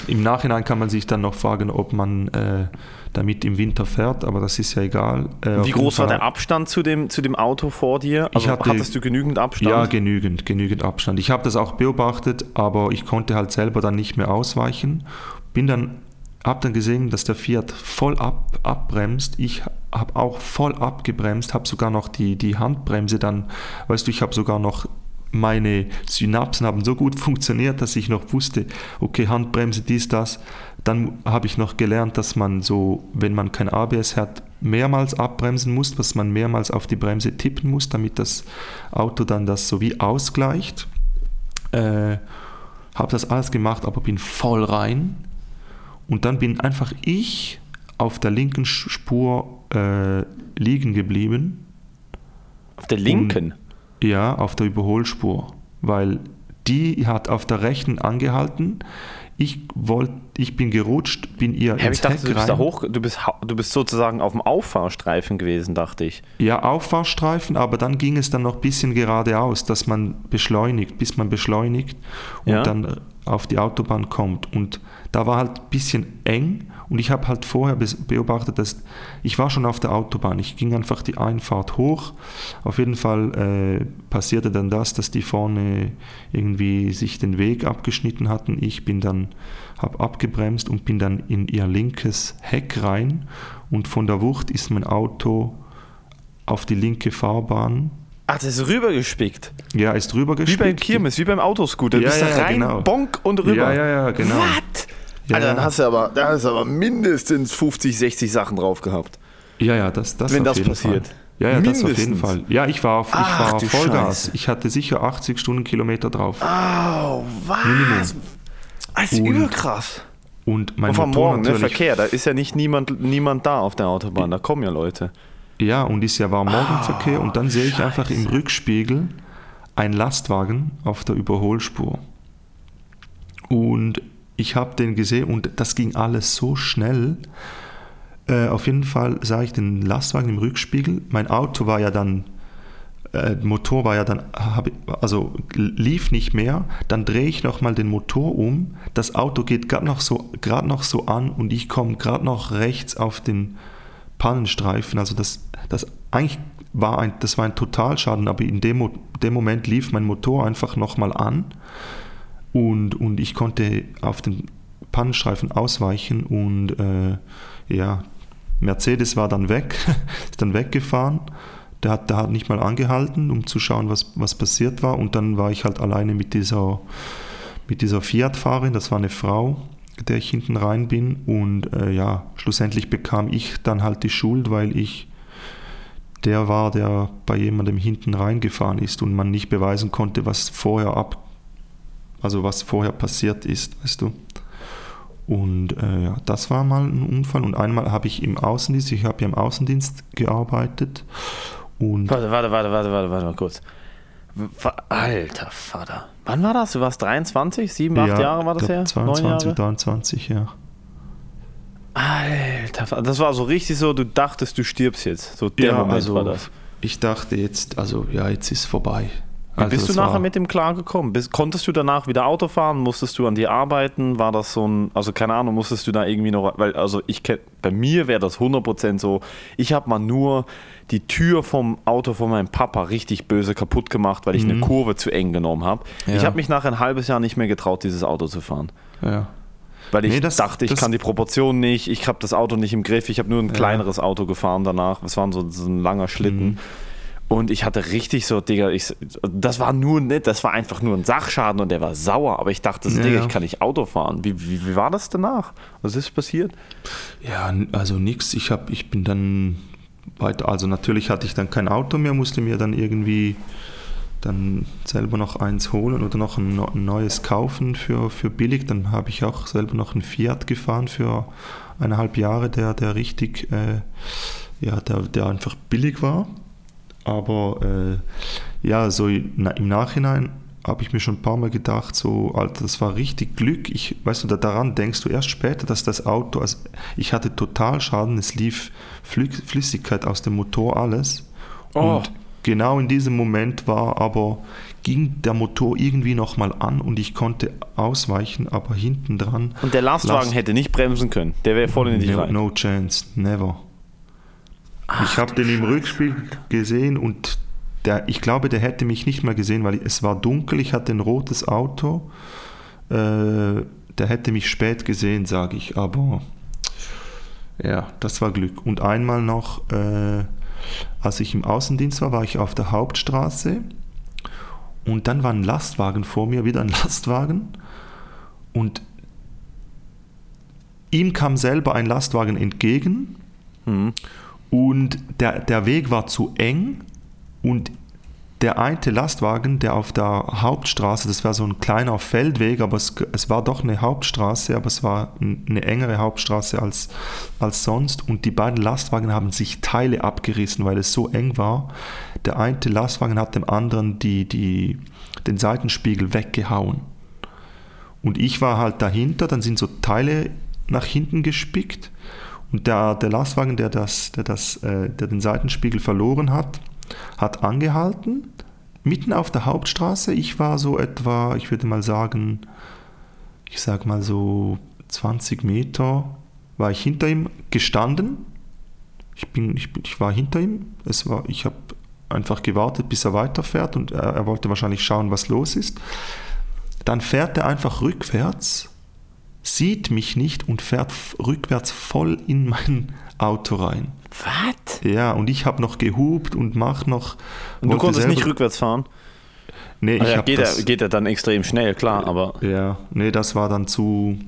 Im Nachhinein kann man sich dann noch fragen, ob man äh, damit im Winter fährt, aber das ist ja egal. Äh, Wie groß war der Abstand zu dem, zu dem Auto vor dir? Also hatte, hattest du genügend Abstand? Ja, genügend, genügend Abstand. Ich habe das auch beobachtet, aber ich konnte halt selber dann nicht mehr ausweichen. Bin dann habe dann gesehen, dass der Fiat voll ab, abbremst. Ich habe auch voll abgebremst, habe sogar noch die, die Handbremse dann, weißt du, ich habe sogar noch meine Synapsen haben so gut [laughs] funktioniert, dass ich noch wusste, okay, Handbremse, dies, das. Dann habe ich noch gelernt, dass man so, wenn man kein ABS hat, mehrmals abbremsen muss, dass man mehrmals auf die Bremse tippen muss, damit das Auto dann das so wie ausgleicht. Äh, habe das alles gemacht, aber bin voll rein. Und dann bin einfach ich auf der linken Spur äh, liegen geblieben. Auf der linken? Und ja, auf der Überholspur, weil die hat auf der rechten angehalten. Ich wollte, ich bin gerutscht, bin ihr ja, ins ich dachte, Heck du bist rein. da hoch, du bist, du bist sozusagen auf dem Auffahrstreifen gewesen, dachte ich. Ja, Auffahrstreifen, aber dann ging es dann noch ein bisschen geradeaus, dass man beschleunigt, bis man beschleunigt und ja. dann auf die Autobahn kommt. Und da war halt ein bisschen eng und ich habe halt vorher beobachtet, dass ich war schon auf der Autobahn. Ich ging einfach die Einfahrt hoch. Auf jeden Fall äh, passierte dann das, dass die vorne irgendwie sich den Weg abgeschnitten hatten. Ich bin dann, habe abgebremst und bin dann in ihr linkes Heck rein und von der Wucht ist mein Auto auf die linke Fahrbahn Ach, das ist rübergespickt. Ja, ist rübergespickt. Wie beim Kirmes, wie beim Autoscooter. Du ja, bist ja, da rein, genau. bonk und rüber. Ja, ja, ja, genau. Was? Ja, Alter, dann hast du aber, da hast du aber mindestens 50, 60 Sachen drauf gehabt. Ja, ja, das, das Wenn das passiert. Fall. Ja, ja, das auf jeden Fall. Ja, ich war, ich Ach, war Vollgas. Scheiße. Ich hatte sicher 80 Stundenkilometer drauf. Oh, was? Minimum. Das ist überkrass. Und mein und Motor morgen, ne, Verkehr, da ist ja nicht niemand, niemand da auf der Autobahn, da kommen ja Leute. Ja, und ist ja warm Morgenverkehr oh, und dann sehe ich einfach im Rückspiegel ein Lastwagen auf der Überholspur. Und ich habe den gesehen und das ging alles so schnell. Äh, auf jeden Fall sah ich den Lastwagen im Rückspiegel. Mein Auto war ja dann, äh, Motor war ja dann, also lief nicht mehr. Dann drehe ich nochmal den Motor um. Das Auto geht gerade noch, so, noch so an und ich komme gerade noch rechts auf den Pannenstreifen. Also das, das eigentlich war ein, das war ein Totalschaden, aber in dem, dem Moment lief mein Motor einfach nochmal an und, und ich konnte auf den Pannenstreifen ausweichen und äh, ja, Mercedes war dann weg, [laughs] ist dann weggefahren. Der hat, der hat nicht mal angehalten, um zu schauen, was, was passiert war. Und dann war ich halt alleine mit dieser, mit dieser Fiat-Fahrerin, das war eine Frau, der ich hinten rein bin. Und äh, ja, schlussendlich bekam ich dann halt die Schuld, weil ich der war, der bei jemandem hinten reingefahren ist und man nicht beweisen konnte, was vorher ab, also was vorher passiert ist, weißt du. Und äh, ja, das war mal ein Unfall. Und einmal habe ich im Außendienst, ich habe ja im Außendienst gearbeitet. Und warte, warte, warte, warte, warte, warte mal kurz. Alter Vater. Wann war das? Du warst 23? Sieben, acht ja, Jahre war das her? 22, 23, ja. Alter, das war so richtig so, du dachtest, du stirbst jetzt. So der ja, Moment also, war das. Ich dachte jetzt, also ja, jetzt ist vorbei. Also bist du nachher mit dem klargekommen? Bist, konntest du danach wieder Auto fahren? Musstest du an dir arbeiten? War das so ein, also keine Ahnung, musstest du da irgendwie noch, weil also ich bei mir wäre das 100% so, ich habe mal nur die Tür vom Auto von meinem Papa richtig böse kaputt gemacht, weil ich mhm. eine Kurve zu eng genommen habe. Ja. Ich habe mich nach ein halbes Jahr nicht mehr getraut, dieses Auto zu fahren. Ja. Weil ich nee, das, dachte, ich kann die Proportionen nicht, ich habe das Auto nicht im Griff, ich habe nur ein kleineres Auto gefahren danach. Es war so, so ein langer Schlitten. Mhm. Und ich hatte richtig so, Digga, ich, das war nur nicht, das war einfach nur ein Sachschaden und der war sauer. Aber ich dachte, so, ja, Digga, ich kann nicht Auto fahren. Wie, wie, wie, war das danach? Was ist passiert? Ja, also nichts. Ich, ich bin dann weiter, also natürlich hatte ich dann kein Auto mehr, musste mir dann irgendwie dann selber noch eins holen oder noch ein, ein neues kaufen für, für billig. Dann habe ich auch selber noch einen Fiat gefahren für eineinhalb Jahre, der, der richtig, äh, ja, der, der einfach billig war. Aber äh, ja, so im Nachhinein habe ich mir schon ein paar Mal gedacht, so, Alter, das war richtig Glück. Ich, weißt du, daran denkst du erst später, dass das Auto, also ich hatte Totalschaden, es lief Flüssigkeit aus dem Motor, alles. Oh. Und genau in diesem Moment war aber, ging der Motor irgendwie nochmal an und ich konnte ausweichen, aber hinten dran. Und der Lastwagen Last- hätte nicht bremsen können. Der wäre voll in dich no, rein. no chance, never. ich habe den im Rückspiel gesehen und der, ich glaube, der hätte mich nicht mehr gesehen, weil es war dunkel, ich hatte ein rotes Auto. Äh, der hätte mich spät gesehen, sage ich, aber ja, das war Glück. Und einmal noch, äh, als ich im Außendienst war, war ich auf der Hauptstraße und dann war ein Lastwagen vor mir, wieder ein [laughs] Lastwagen und ihm kam selber ein Lastwagen entgegen Mhm. und der, der Weg war zu eng und der eine Lastwagen, der auf der Hauptstraße, das war so ein kleiner Feldweg, aber es, es war doch eine Hauptstraße, aber es war eine engere Hauptstraße als, als sonst und die beiden Lastwagen haben sich Teile abgerissen, weil es so eng war. Der eine Lastwagen hat dem anderen die, die, den Seitenspiegel weggehauen. Und ich war halt dahinter, dann sind so Teile nach hinten gespickt und der, der Lastwagen, der, das, der, das, äh, der den Seitenspiegel verloren hat, hat angehalten, mitten auf der Hauptstraße. Ich war so etwa, ich würde mal sagen, ich sag mal so 20 Meter, war ich hinter ihm gestanden. Ich, bin, ich, bin, ich war hinter ihm. Es war, ich habe einfach gewartet, bis er weiterfährt und er, er wollte wahrscheinlich schauen, was los ist. Dann fährt er einfach rückwärts, sieht mich nicht und fährt rückwärts voll in mein Auto rein. Was? Ja, und ich habe noch gehupt und mach noch. Und du konntest nicht rückwärts fahren? Nee, Also ich ja, habe geht, das. er, geht er dann extrem schnell, klar, aber. Ja, nee, das war dann zu.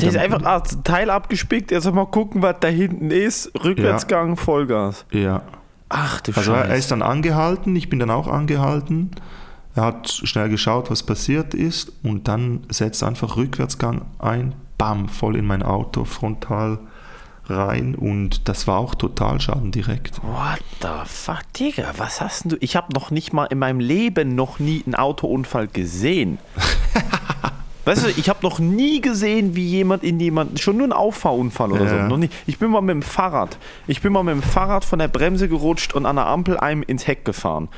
Der ist einfach ah, Teil abgespickt, jetzt mal gucken, was da hinten ist. Rückwärtsgang, Vollgas. Ja. Ach du Also er er Scheiße. ist dann angehalten, ich bin dann auch angehalten. Er hat schnell geschaut, was passiert ist und dann setzt er einfach Rückwärtsgang ein, bam, voll in mein Auto, frontal rein und das war auch Totalschaden direkt. What the fuck, Digga, was hast denn du? Ich habe noch nicht mal in meinem Leben noch nie einen Autounfall gesehen. [laughs] Weißt du, ich habe noch nie gesehen, wie jemand in jemanden, schon nur ein Auffahrunfall oder so. Ja. Noch nie. Ich bin mal mit dem Fahrrad, ich bin mal mit dem Fahrrad von der Bremse gerutscht und an der Ampel einem ins Heck gefahren.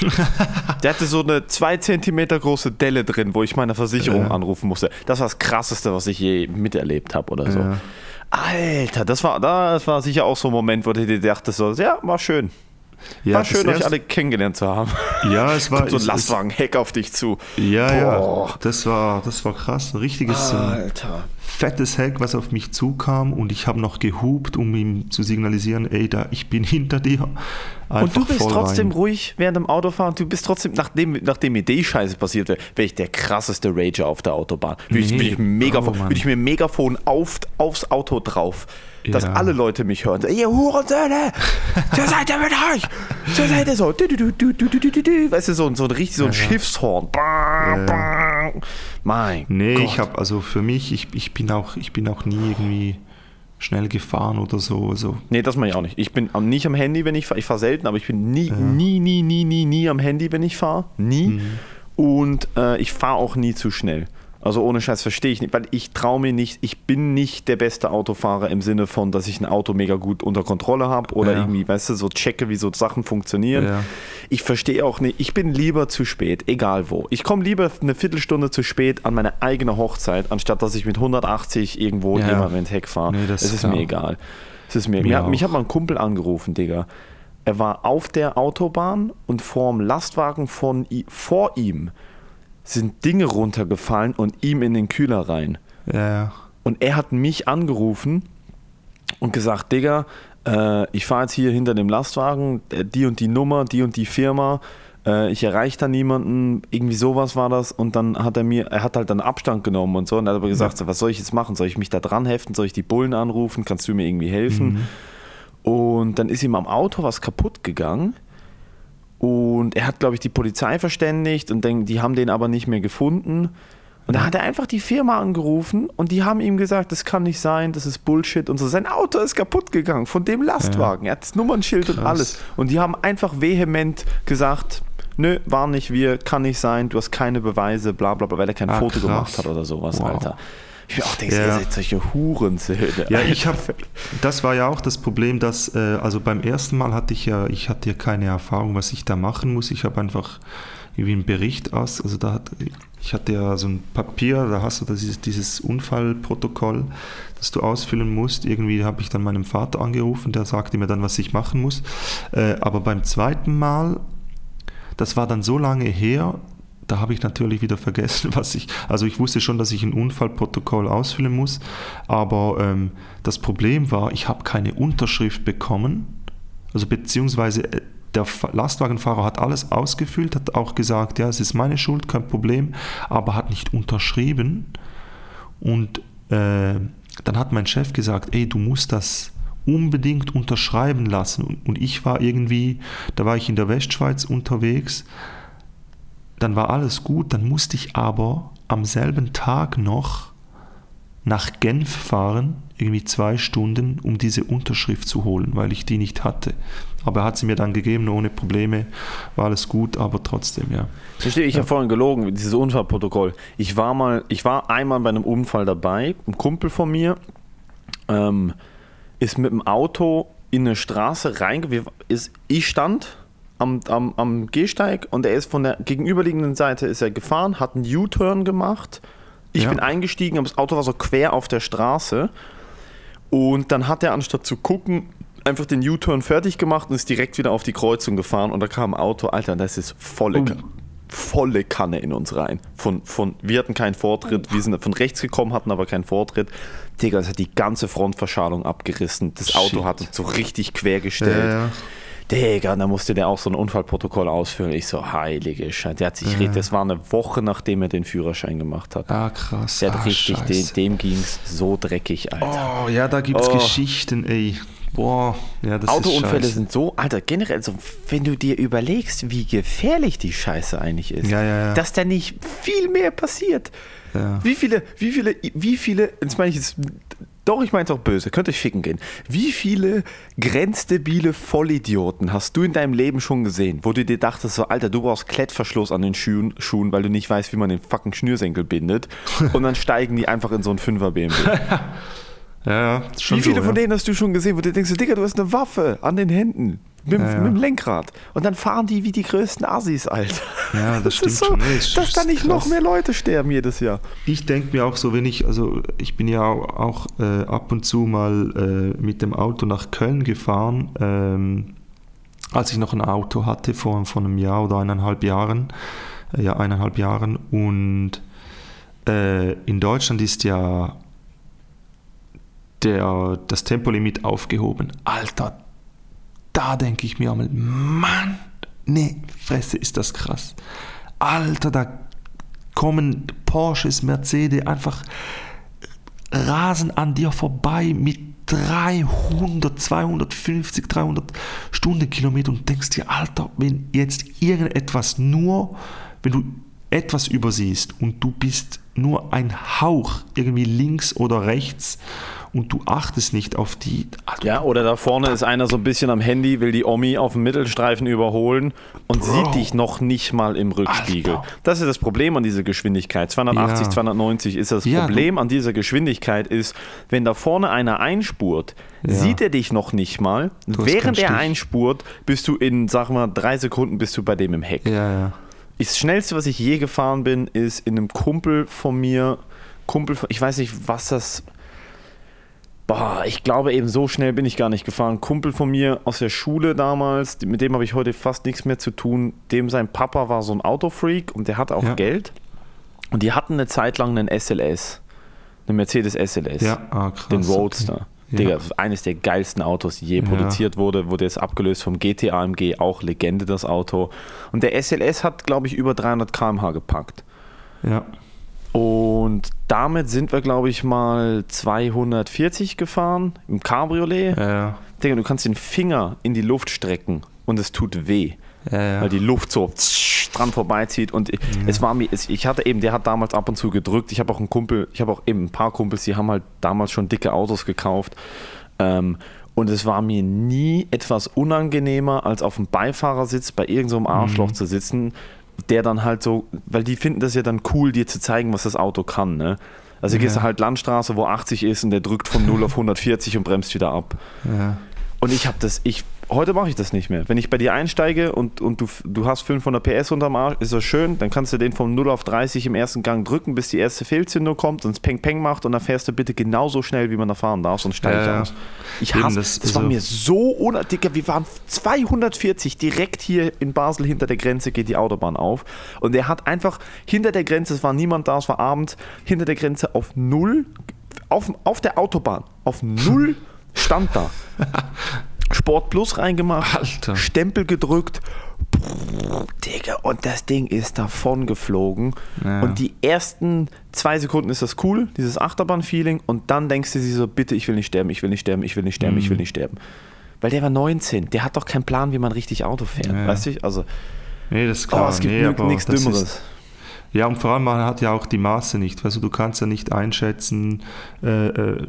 [laughs] Der hatte so eine zwei Zentimeter große Delle drin, wo ich meine Versicherung Ja. anrufen musste. Das war das Krasseste, was ich je miterlebt habe oder so. Ja. Alter, das war, das war sicher auch so ein Moment, wo du dir dachtest, so, ja, war schön. Ja, war schön, euch alle kennengelernt zu haben. Ja, es [laughs] war Kommt so ein Lastwagen-Heck auf dich zu. Ja, ja, Boah. das war, das war krass. Ein richtiges äh, Alter. Fettes Heck, was auf mich zukam und ich habe noch gehupt, um ihm zu signalisieren, ey, da, ich bin [laughs] hinter dir. Und du Einfach bist trotzdem rein. ruhig während dem Autofahren. Du bist trotzdem, nachdem, nachdem mir die Scheiße passiert wäre, wäre ich der krasseste Rager auf der Autobahn. Würde ich, Nee. ich, mir Megafon, Oh, ich mir Megafon auf, aufs Auto drauf, dass Ja. alle Leute mich hören. Ihr Hurensöhne! [laughs] zur Seite mit euch! Zur Seite so. Du, du, du, du, du, du, du, du. Weißt du, so, so ein richtig so ein Schiffshorn. Bam, bam. Mein Nee, Gott. ich habe also für mich, ich, ich, bin auch, ich bin auch nie irgendwie schnell gefahren oder so. Also, Nee, das mache ich auch nicht. Ich bin nicht am Handy, wenn ich fahre. Ich fahre selten, aber ich bin nie, nie, nie, nie, nie, nie am Handy, wenn ich fahre. Nie. Mhm. Und äh, ich fahre auch nie zu schnell. Also ohne Scheiß verstehe ich nicht, weil ich traue mir nicht, ich bin nicht der beste Autofahrer im Sinne von, dass ich ein Auto mega gut unter Kontrolle habe oder Ja. irgendwie, weißt du, so checke, wie so Sachen funktionieren. Ja. Ich verstehe auch nicht, ich bin lieber zu spät, egal wo. Ich komme lieber eine Viertelstunde zu spät an meine eigene Hochzeit, anstatt dass ich mit 180 irgendwo Ja. jemandem ins Heck fahre. Nee, das es ist klar. mir egal. Es ist mir, Mir hat, mich hat mal ein Kumpel angerufen, Digga. Er war auf der Autobahn und vorm Lastwagen von, vor ihm sind Dinge runtergefallen und ihm in den Kühler rein. ja, ja. Und er hat mich angerufen und gesagt, Digga, äh, ich fahre jetzt hier hinter dem Lastwagen, äh, die und die Nummer, die und die Firma, äh, ich erreiche da niemanden, irgendwie sowas war das. Und dann hat er mir, er hat halt dann Abstand genommen und so und er hat aber gesagt, so, was soll ich jetzt machen? Soll ich mich da dran heften? Soll ich die Bullen anrufen? Kannst du mir irgendwie helfen? Und dann ist ihm am Auto was kaputt gegangen. Und er hat, glaube ich, die Polizei verständigt und denk, die haben den aber nicht mehr gefunden. Und da hat er einfach die Firma angerufen und die haben ihm gesagt, das kann nicht sein, das ist Bullshit und so. Sein Auto ist kaputt gegangen von dem Lastwagen. Er hat das Nummernschild und Krass. alles. Und die haben einfach vehement gesagt, nö, war nicht wir, kann nicht sein, du hast keine Beweise, bla bla bla, weil er kein Ah, Foto krass. gemacht hat oder sowas, Wow. Alter. Ich auch denke, Ja. ihr seid solche Hurensöhne. Ja, ich habe, das war ja auch das Problem, dass, äh, also beim ersten Mal hatte ich ja, ich hatte ja keine Erfahrung, was ich da machen muss. Ich habe einfach irgendwie einen Bericht aus, also da hat, ich hatte ja so ein Papier, da hast du das, dieses, dieses Unfallprotokoll, das du ausfüllen musst. Irgendwie habe ich dann meinem Vater angerufen, der sagte mir dann, was ich machen muss. Äh, aber beim zweiten Mal, das war dann so lange her, da habe ich natürlich wieder vergessen, [laughs] was ich. Also ich wusste schon, dass ich ein Unfallprotokoll ausfüllen muss, aber ähm, das Problem war, ich habe keine Unterschrift bekommen. Also beziehungsweise äh, der Fa- Lastwagenfahrer hat alles ausgefüllt, hat auch gesagt, ja, es ist meine Schuld, kein Problem, aber hat nicht unterschrieben. Und äh, dann hat mein Chef gesagt, ey, du musst das unbedingt unterschreiben lassen. Und, und ich war irgendwie, da war ich in der Westschweiz unterwegs, dann war alles gut, dann musste ich aber am selben Tag noch nach Genf fahren, irgendwie zwei Stunden, um diese Unterschrift zu holen, weil ich die nicht hatte. Aber er hat sie mir dann gegeben, ohne Probleme, war alles gut, aber trotzdem, ja. Verstehe, ich habe vorhin gelogen, dieses Unfallprotokoll. Ich war mal, ich war einmal bei einem Unfall dabei. Ein Kumpel von mir ähm, ist mit dem Auto in eine Straße reingegangen. Ich stand am, am, am Gehsteig und er ist von der gegenüberliegenden Seite ist er gefahren, hat einen U-Turn gemacht. Ich Ja. bin eingestiegen, aber das Auto war so quer auf der Straße. Und dann hat er, anstatt zu gucken, einfach den U-Turn fertig gemacht und ist direkt wieder auf die Kreuzung gefahren. Und da kam ein Auto, Alter, das ist volle. Ka- volle Kanne in uns rein. Von, von, wir hatten keinen Vortritt, wir sind von rechts gekommen, hatten aber keinen Vortritt. Digga, das hat die ganze Frontverschalung abgerissen. Das Auto Shit. hat uns so richtig quergestellt. Ja, ja. Digga, da musste der auch so ein Unfallprotokoll ausfüllen. Ich so, heilige Scheiße. Der hat sich, Ja. das war eine Woche, nachdem er den Führerschein gemacht hat. Ah, krass. Der hat ah, richtig, dem, dem ging's so dreckig, Alter. Oh, ja, da gibt es Oh. Geschichten, ey. Boah, ja, das Autounfälle ist scheiße. sind so, Alter, generell, so, wenn du dir überlegst, wie gefährlich die Scheiße eigentlich ist, Ja, ja, dass da nicht viel mehr passiert. Wie viele, wie viele, wie viele, jetzt meine ich jetzt, doch, ich meine es auch böse, könnt euch ficken gehen. Wie viele grenzdebile Vollidioten hast du in deinem Leben schon gesehen, wo du dir dachtest, so, Alter, du brauchst Klettverschluss an den Schuhen, Schuhen weil du nicht weißt, wie man den fucking Schnürsenkel bindet. [laughs] und dann steigen die einfach in so einen 5er BMW. [laughs] Ja, ja, schon Wie viele so, von ja. denen hast du schon gesehen, wo du denkst, Digga, du hast eine Waffe an den Händen. Mit, dem- Ja, ja. mit dem Lenkrad. Und dann fahren die wie die größten Assis, Alter. Ja, das [laughs] stimmt ist so, schon. Nee, ist- dass da nicht noch mehr Leute sterben jedes Jahr. Ich denke mir auch so, wenn ich, also ich bin ja auch, auch äh, ab und zu mal äh, mit dem Auto nach Köln gefahren, ähm, als ich noch ein Auto hatte vor, vor einem Jahr oder eineinhalb Jahren, äh, ja eineinhalb Jahren und äh, in Deutschland ist ja der, das Tempolimit aufgehoben. Alter, da denke ich mir einmal, Mann, nee, Fresse, ist das krass. Alter, da kommen Porsches, Mercedes einfach rasen an dir vorbei mit 300, 250, 300 Stundenkilometer und denkst dir, Alter, wenn jetzt irgendetwas nur, wenn du etwas übersiehst und du bist nur ein Hauch irgendwie links oder rechts und du achtest nicht auf die. Alter, Ja, oder da vorne ist einer so ein bisschen am Handy, will die Omi auf dem Mittelstreifen überholen und Bro. sieht dich noch nicht mal im Rückspiegel. Alter. Das ist das Problem an dieser Geschwindigkeit. 280, Ja. 290 ist das Ja, Problem an dieser Geschwindigkeit ist, wenn da vorne einer einspurt, Ja. sieht er dich noch nicht mal. Während er einspurt, bist du in, sag mal, drei Sekunden bist du bei dem im Heck. Ja, ja. Das schnellste, was ich je gefahren bin, ist in einem Kumpel von mir, Kumpel von, ich weiß nicht, was das. Boah, ich glaube eben so schnell bin ich gar nicht gefahren. Kumpel von mir aus der Schule damals, mit dem habe ich heute fast nichts mehr zu tun. Dem sein Papa war so ein Autofreak und der hatte auch Ja. Geld. Und die hatten eine Zeit lang einen SLS, einen Mercedes SLS, Ja, ah, krass. den okay. Roadster. Ja. Digga, das ist eines der geilsten Autos, die je Ja. produziert wurde. Wurde jetzt abgelöst vom GT AMG, auch Legende das Auto. Und der SLS hat, glaube ich, über 300 km/h gepackt. Ja. Und damit sind wir, glaube ich, mal 240 gefahren im Cabriolet. Ja, ja. Digga, du kannst den Finger in die Luft strecken und es tut weh, Ja, ja. weil die Luft so dran vorbeizieht. Und es war mir, ich hatte eben, der hat damals ab und zu gedrückt. Ich habe auch einen Kumpel, ich habe auch eben ein paar Kumpels, die haben halt damals schon dicke Autos gekauft. Ähm, und es war mir nie etwas unangenehmer, als auf dem Beifahrersitz bei irgendeinem so einem Arschloch zu sitzen, der dann halt so, weil die finden das ja dann cool, dir zu zeigen, was das Auto kann, ne? Also gehst Ja. du halt Landstraße, wo 80 ist und der drückt von 0 auf 140 und bremst wieder ab. Ja. Und ich habe das, ich, heute mache ich das nicht mehr. Wenn ich bei dir einsteige und, und du, du hast 500 PS unterm Arsch, ist das schön, dann kannst du den von 0 auf 30 im ersten Gang drücken, bis die erste Fehlzündung kommt und es Peng Peng macht und dann fährst du bitte genauso schnell, wie man da fahren darf, sonst steige ich Ja, aus. Ich hasse, das das, war so- mir so unnötig. Wir waren 240 direkt hier in Basel hinter der Grenze geht die Autobahn auf und der hat einfach hinter der Grenze, es war niemand da, es war Abend, hinter der Grenze auf null, auf, auf der Autobahn, auf null [laughs] stand da. Sport Plus reingemacht, Alter. Stempel gedrückt. Digga, und das Ding ist davon geflogen. Ja. Und die ersten zwei Sekunden ist das cool, dieses Achterbahn-Feeling. Und dann denkst du dir so, bitte, ich will nicht sterben, ich will nicht sterben, ich will nicht sterben, ich Mhm. will nicht sterben. Weil der war 19, der hat doch keinen Plan, wie man richtig Auto fährt. Ja. Weißt du? Also, Nee, das ist oh, klar. es gibt nee, nichts Dümmeres. Ist, ja, und vor allem, man hat ja auch die Maße nicht. Also du kannst ja nicht einschätzen, äh, äh,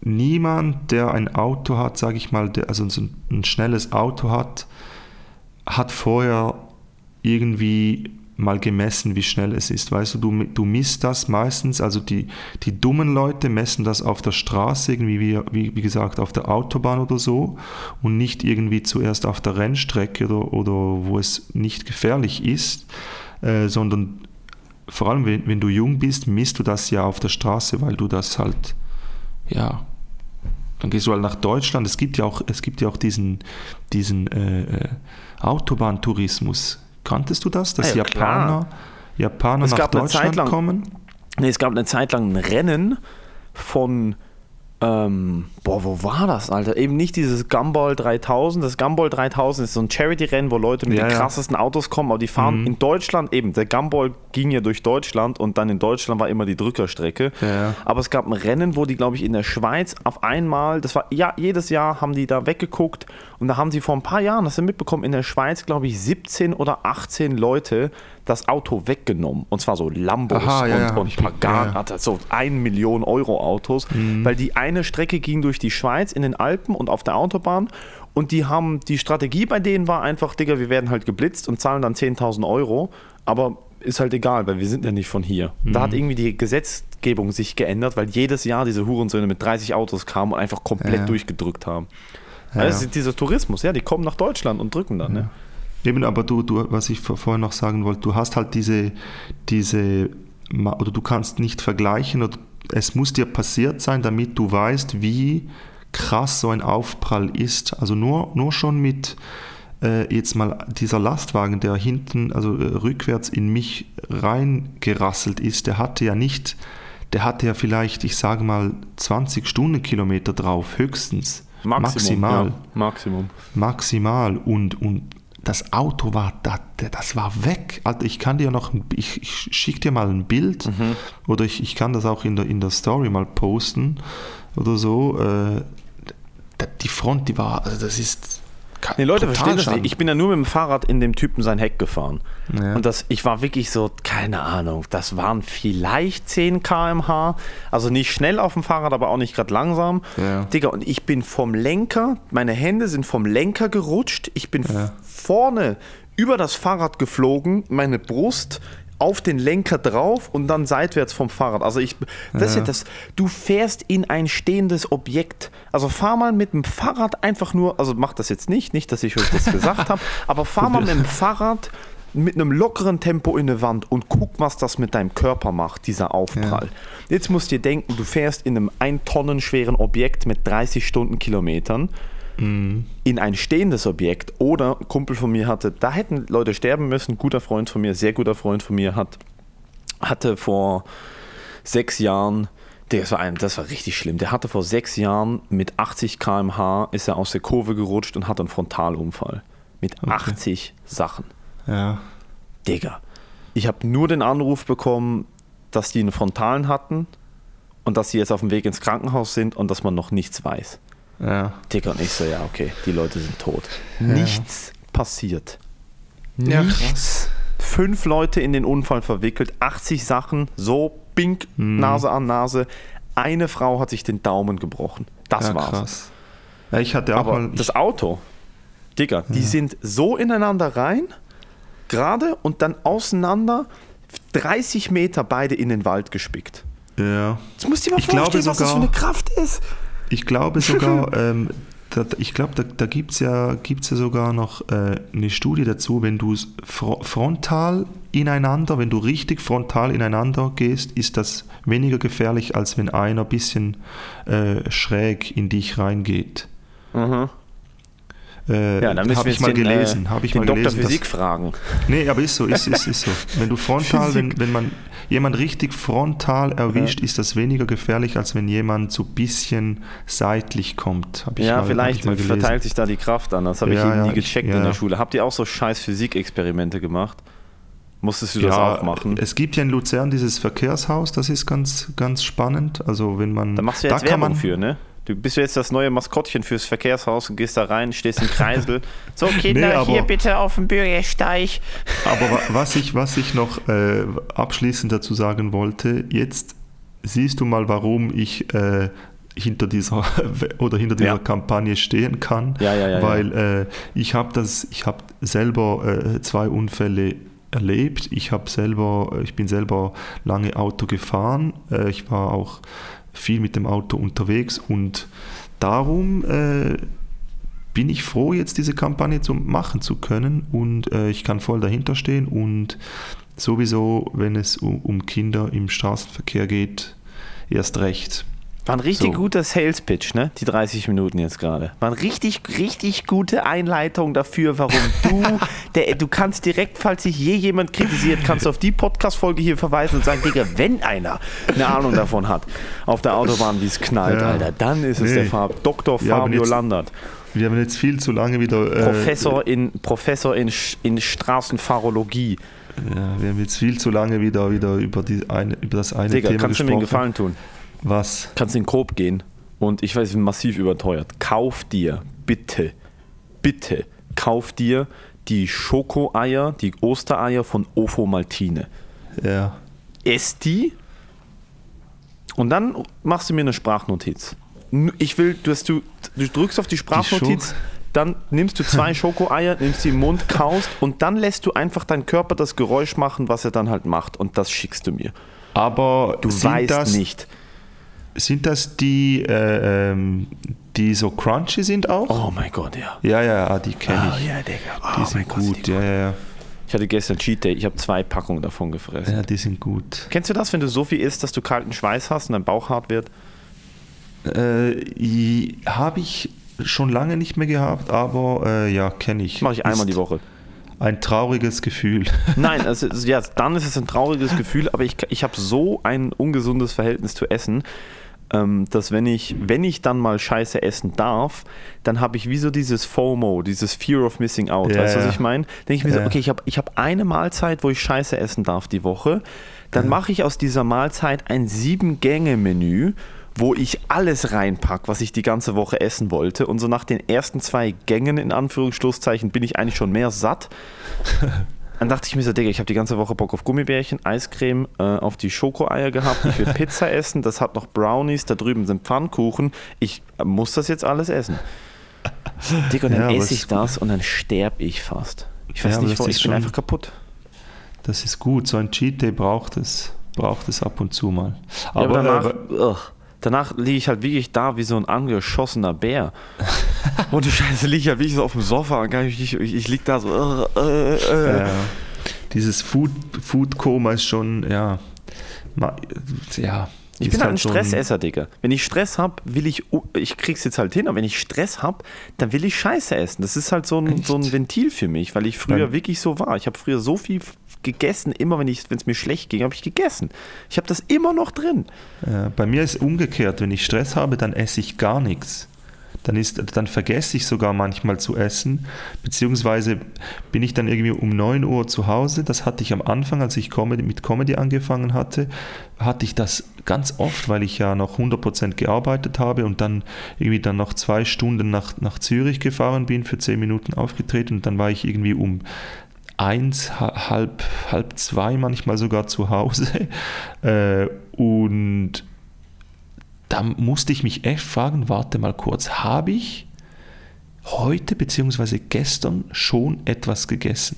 niemand, der ein Auto hat, sage ich mal, der, also so ein, schnelles Auto hat, hat vorher irgendwie mal gemessen, wie schnell es ist. Weißt du, du, du misst das meistens, also die, die dummen Leute messen das auf der Straße, irgendwie wie, wie, wie gesagt auf der Autobahn oder so und nicht irgendwie zuerst auf der Rennstrecke oder, oder wo es nicht gefährlich ist, äh, sondern vor allem, wenn, wenn du jung bist, misst du das ja auf der Straße, weil du das halt, ja, dann gehst du halt nach Deutschland. Es gibt ja auch, es gibt ja auch diesen, diesen äh, äh, Autobahntourismus. Kanntest du das, dass Ja, Japaner, klar. Japaner Es nach gab eine Zeit Deutschland lang- kommen? Nee, es gab eine Zeit lang ein Rennen von, ähm, boah, wo war das, Alter? Eben nicht dieses Gumball 3000. Das Gumball 3000 ist so ein Charity-Rennen, wo Leute mit Ja, den ja. krassesten Autos kommen, aber die fahren Mhm. in Deutschland eben. Der Gumball ging ja durch Deutschland und dann in Deutschland war immer die Drückerstrecke. Ja. Aber es gab ein Rennen, wo die, glaube ich, in der Schweiz auf einmal, das war ja jedes Jahr haben die da weggeguckt und da haben sie vor ein paar Jahren, das haben mitbekommen, in der Schweiz, glaube ich, 17 oder 18 Leute das Auto weggenommen. Und zwar so Lambos Aha, und, und Pagan, so 1 Million Euro Autos, weil die eine Strecke ging durch die Schweiz in den Alpen und auf der Autobahn und die haben, die Strategie bei denen war einfach, Digga, wir werden halt geblitzt und zahlen dann 10.000 Euro, aber ist halt egal, weil wir sind ja nicht von hier. Da hat irgendwie die Gesetzgebung sich geändert, weil jedes Jahr diese Hurensöhne mit 30 Autos kamen und einfach komplett Ja. durchgedrückt haben. Ja. Das ist dieser Tourismus, ja, die kommen nach Deutschland und drücken dann, ne? Eben, aber du, du, was ich vor- vorhin noch sagen wollte, du hast halt diese, diese, oder du kannst nicht vergleichen, oder es muss dir passiert sein, damit du weißt, wie krass so ein Aufprall ist. Also nur, nur schon mit äh, jetzt mal dieser Lastwagen, der hinten, also äh, rückwärts in mich reingerasselt ist, der hatte ja nicht, der hatte ja vielleicht, ich sage mal, 20 Stundenkilometer drauf, höchstens. Maximal Ja, Maximum. maximal und, und das Auto war, das, das war weg. Alter, ich kann dir noch, ich, ich schicke dir mal ein Bild Mhm. oder ich, ich kann das auch in der, in der Story mal posten oder so. Äh, die Front, die war, also das ist. Nee, Leute verstehen das nicht. Ich bin ja nur mit dem Fahrrad in dem Typen sein Heck gefahren. Ja. Und das, ich war wirklich so, keine Ahnung, das waren vielleicht 10 km/h. Also nicht schnell auf dem Fahrrad, aber auch nicht gerade langsam. Ja. Digga, und ich bin vom Lenker, meine Hände sind vom Lenker gerutscht. Ich bin Ja. Vorne über das Fahrrad geflogen, meine Brust auf den Lenker drauf und dann seitwärts vom Fahrrad. Also ich, das ist ja Ja. das, du fährst in ein stehendes Objekt. Also fahr mal mit dem Fahrrad einfach nur, also mach das jetzt nicht, nicht, dass ich euch das gesagt habe, [laughs] aber fahr mal mit dem Fahrrad mit einem lockeren Tempo in eine Wand und guck, was das mit deinem Körper macht, dieser Aufprall. Jetzt musst du dir denken, du fährst in einem ein Tonnen schweren Objekt mit 30 Stundenkilometern in ein stehendes Objekt oder Kumpel von mir hatte, da hätten Leute sterben müssen, ein guter Freund von mir, sehr guter Freund von mir hat, hatte vor sechs Jahren, das war, ein, das war richtig schlimm, der hatte vor sechs Jahren mit 80 km/h ist er aus der Kurve gerutscht und hatte einen Frontalunfall. Mit 80 Sachen. Ja. Digga. Ich habe nur den Anruf bekommen, dass die einen Frontalen hatten und dass sie jetzt auf dem Weg ins Krankenhaus sind und dass man noch nichts weiß. Ja. Digga, und ich so, ja, okay, die Leute sind tot. Nichts passiert. Ja, Nichts. Fünf Leute in den Unfall verwickelt, 80 Sachen, so pink, Hm. Nase an Nase. Eine Frau hat sich den Daumen gebrochen. Das ja, war's. krass. Ja, ich hatte auch Aber mal. das Auto, Digga, die sind so ineinander rein, gerade und dann auseinander, 30 Meter beide in den Wald gespickt. Ja. Jetzt musst du dir mal Ich glaube vorstellen, was das für eine Kraft ist. Ich glaube sogar, [laughs] ähm, da, ich glaube, da, da gibt es ja, gibt's ja sogar noch äh, eine Studie dazu, wenn du fro frontal ineinander, wenn du richtig frontal ineinander gehst, ist das weniger gefährlich, als wenn einer ein bisschen äh, schräg in dich reingeht. Mhm. Äh, Ja, dann müssen habe wir ich mal den, gelesen. äh, habe ich den mal Dr. gelesen. dass- Physik fragen. Nee, aber ist so, ist, ist, ist so. Wenn du [laughs] frontal, wenn, wenn man jemand richtig frontal erwischt, ist das weniger gefährlich, als wenn jemand so ein bisschen seitlich kommt. Hab ich Ja, mal, vielleicht ich verteilt sich da die Kraft an. Das habe ich Ja, eben nie ja, ich- gecheckt ja. in der Schule. Habt ihr auch so scheiß Physikexperimente gemacht? Musstest du das Ja, auch machen? es gibt ja in Luzern dieses Verkehrshaus, das ist ganz, ganz spannend. Also wenn man Da machst du da jetzt kann Werbung man, für, ne? Du bist jetzt das neue Maskottchen fürs Verkehrshaus und gehst da rein, stehst im Kreisel. So, Kinder, [laughs] Nee, hier bitte auf dem Bürgersteig. Aber wa- was ich, was ich noch äh, abschließend dazu sagen wollte, jetzt siehst du mal, warum ich äh, hinter dieser [laughs] oder hinter dieser Ja. Kampagne stehen kann, ja, ja, weil Äh, ich habe das, ich habe selber äh, zwei Unfälle erlebt. Ich habe selber, ich bin selber lange Auto gefahren. Äh, ich war auch viel mit dem Auto unterwegs und darum äh, bin ich froh, jetzt diese Kampagne zu machen zu können und äh, ich kann voll dahinter stehen und sowieso, wenn es um, um Kinder im Straßenverkehr geht, erst recht. War ein richtig So. guter Sales-Pitch, ne? Die 30 Minuten jetzt gerade. War eine richtig, richtig gute Einleitung dafür, warum [laughs] du, der, du kannst direkt, falls sich je jemand kritisiert, kannst du auf die Podcast-Folge hier verweisen und sagen, Digga, wenn einer eine Ahnung davon hat, auf der Autobahn, wie es knallt, Ja. Alter, dann ist es Nee. der Fab Dr. Ja, Fabio jetzt- Landert. Wir haben jetzt viel zu lange wieder. Äh, Professor in, Professor in, in Straßenfahrologie. Ja, wir haben jetzt viel zu lange wieder, wieder über, die eine, über das eine Digga, Thema kannst du mir einen. Gefallen tun? Was? Kannst in Coop gehen und ich weiß, massiv überteuert. Kauf dir bitte, bitte, kauf dir die Schokoeier, die Ostereier von Ofo Maltine. Ja. Ess die und dann machst du mir eine Sprachnotiz. Ich will, dass du, du drückst auf die Sprachnotiz, Scho- dann nimmst du zwei [laughs] Schokoeier, nimmst die im Mund, kaust und dann lässt du einfach deinen Körper das Geräusch machen, was er dann halt macht und das schickst du mir. Aber Du weißt das, nicht. Sind das die, äh, ähm, die so crunchy sind auch? Oh mein Gott, ja. Ja, ja, ah, die kenne Oh ich. ja, Digga. Oh die mein sind Gott, sind gut, die ja, ja, ja. Ich hatte gestern Cheat Day, ich habe zwei Packungen davon gefressen. Ja, die sind gut. Kennst du das, wenn du so viel isst, dass du kalten Schweiß hast und dein Bauch hart wird? Äh, Habe ich schon lange nicht mehr gehabt, aber äh, ja, kenne ich. Mache ich einmal Ist die Woche. Ein trauriges Gefühl. [laughs] Nein, also, ja, dann ist es ein trauriges Gefühl, aber ich, ich habe so ein ungesundes Verhältnis zu Essen, dass wenn ich, wenn ich dann mal Scheiße essen darf, dann habe ich wie so dieses FOMO, dieses Fear of Missing Out. Ja, weißt du, was ja. ich meine? Denke ich mir so, Ja. okay, ich habe ich hab eine Mahlzeit, wo ich Scheiße essen darf die Woche. Dann mache ich aus dieser Mahlzeit ein Sieben-Gänge-Menü, wo ich alles reinpack, was ich die ganze Woche essen wollte. Und so nach den ersten zwei Gängen, in Anführungsschlusszeichen, bin ich eigentlich schon mehr satt. [laughs] Dann dachte ich mir so, Digga, ich habe die ganze Woche Bock auf Gummibärchen, Eiscreme, äh, auf die Schokoeier gehabt. Ich will [laughs] Pizza essen, das hat noch Brownies, da drüben sind Pfannkuchen. Ich äh, muss das jetzt alles essen. Digga, und dann [laughs] Ja, aber esse es ich das und dann sterbe ich fast. Ich weiß Ja, aber nicht, ist ich bin einfach kaputt. Das ist gut. So ein Cheat Day braucht es. Braucht es ab und zu mal. Ja, aber danach, äh, ugh, danach liege ich halt wirklich da wie so ein angeschossener Bär. [laughs] und die Scheiße liege ich halt wirklich so auf dem Sofa und ich, ich, ich liege da so. Äh, äh, äh. Ja. Dieses Food, Food ist schon, ja. ja Ich bin halt ein Stressesser, Digga. Wenn ich Stress habe, will ich, ich krieg's jetzt halt hin, aber wenn ich Stress habe, dann will ich Scheiße essen. Das ist halt so ein, so ein Ventil für mich, weil ich früher Dann- wirklich so war. Ich habe früher so viel gegessen, immer wenn es mir schlecht ging, habe ich gegessen. Ich habe das immer noch drin. Ja, bei mir ist umgekehrt. Wenn ich Stress habe, dann esse ich gar nichts. Dann, ist, dann vergesse ich sogar manchmal zu essen, beziehungsweise bin ich dann irgendwie um 9 Uhr zu Hause. Das hatte ich am Anfang, als ich Comedy, mit Comedy angefangen hatte, hatte ich das ganz oft, weil ich ja noch 100% gearbeitet habe und dann irgendwie dann noch zwei Stunden nach, nach Zürich gefahren bin, für 10 Minuten aufgetreten und dann war ich irgendwie um eins, ha- halb, halb zwei manchmal sogar zu Hause. [laughs] Äh, und da musste ich mich echt fragen, warte mal kurz, habe ich heute bzw. gestern schon etwas gegessen?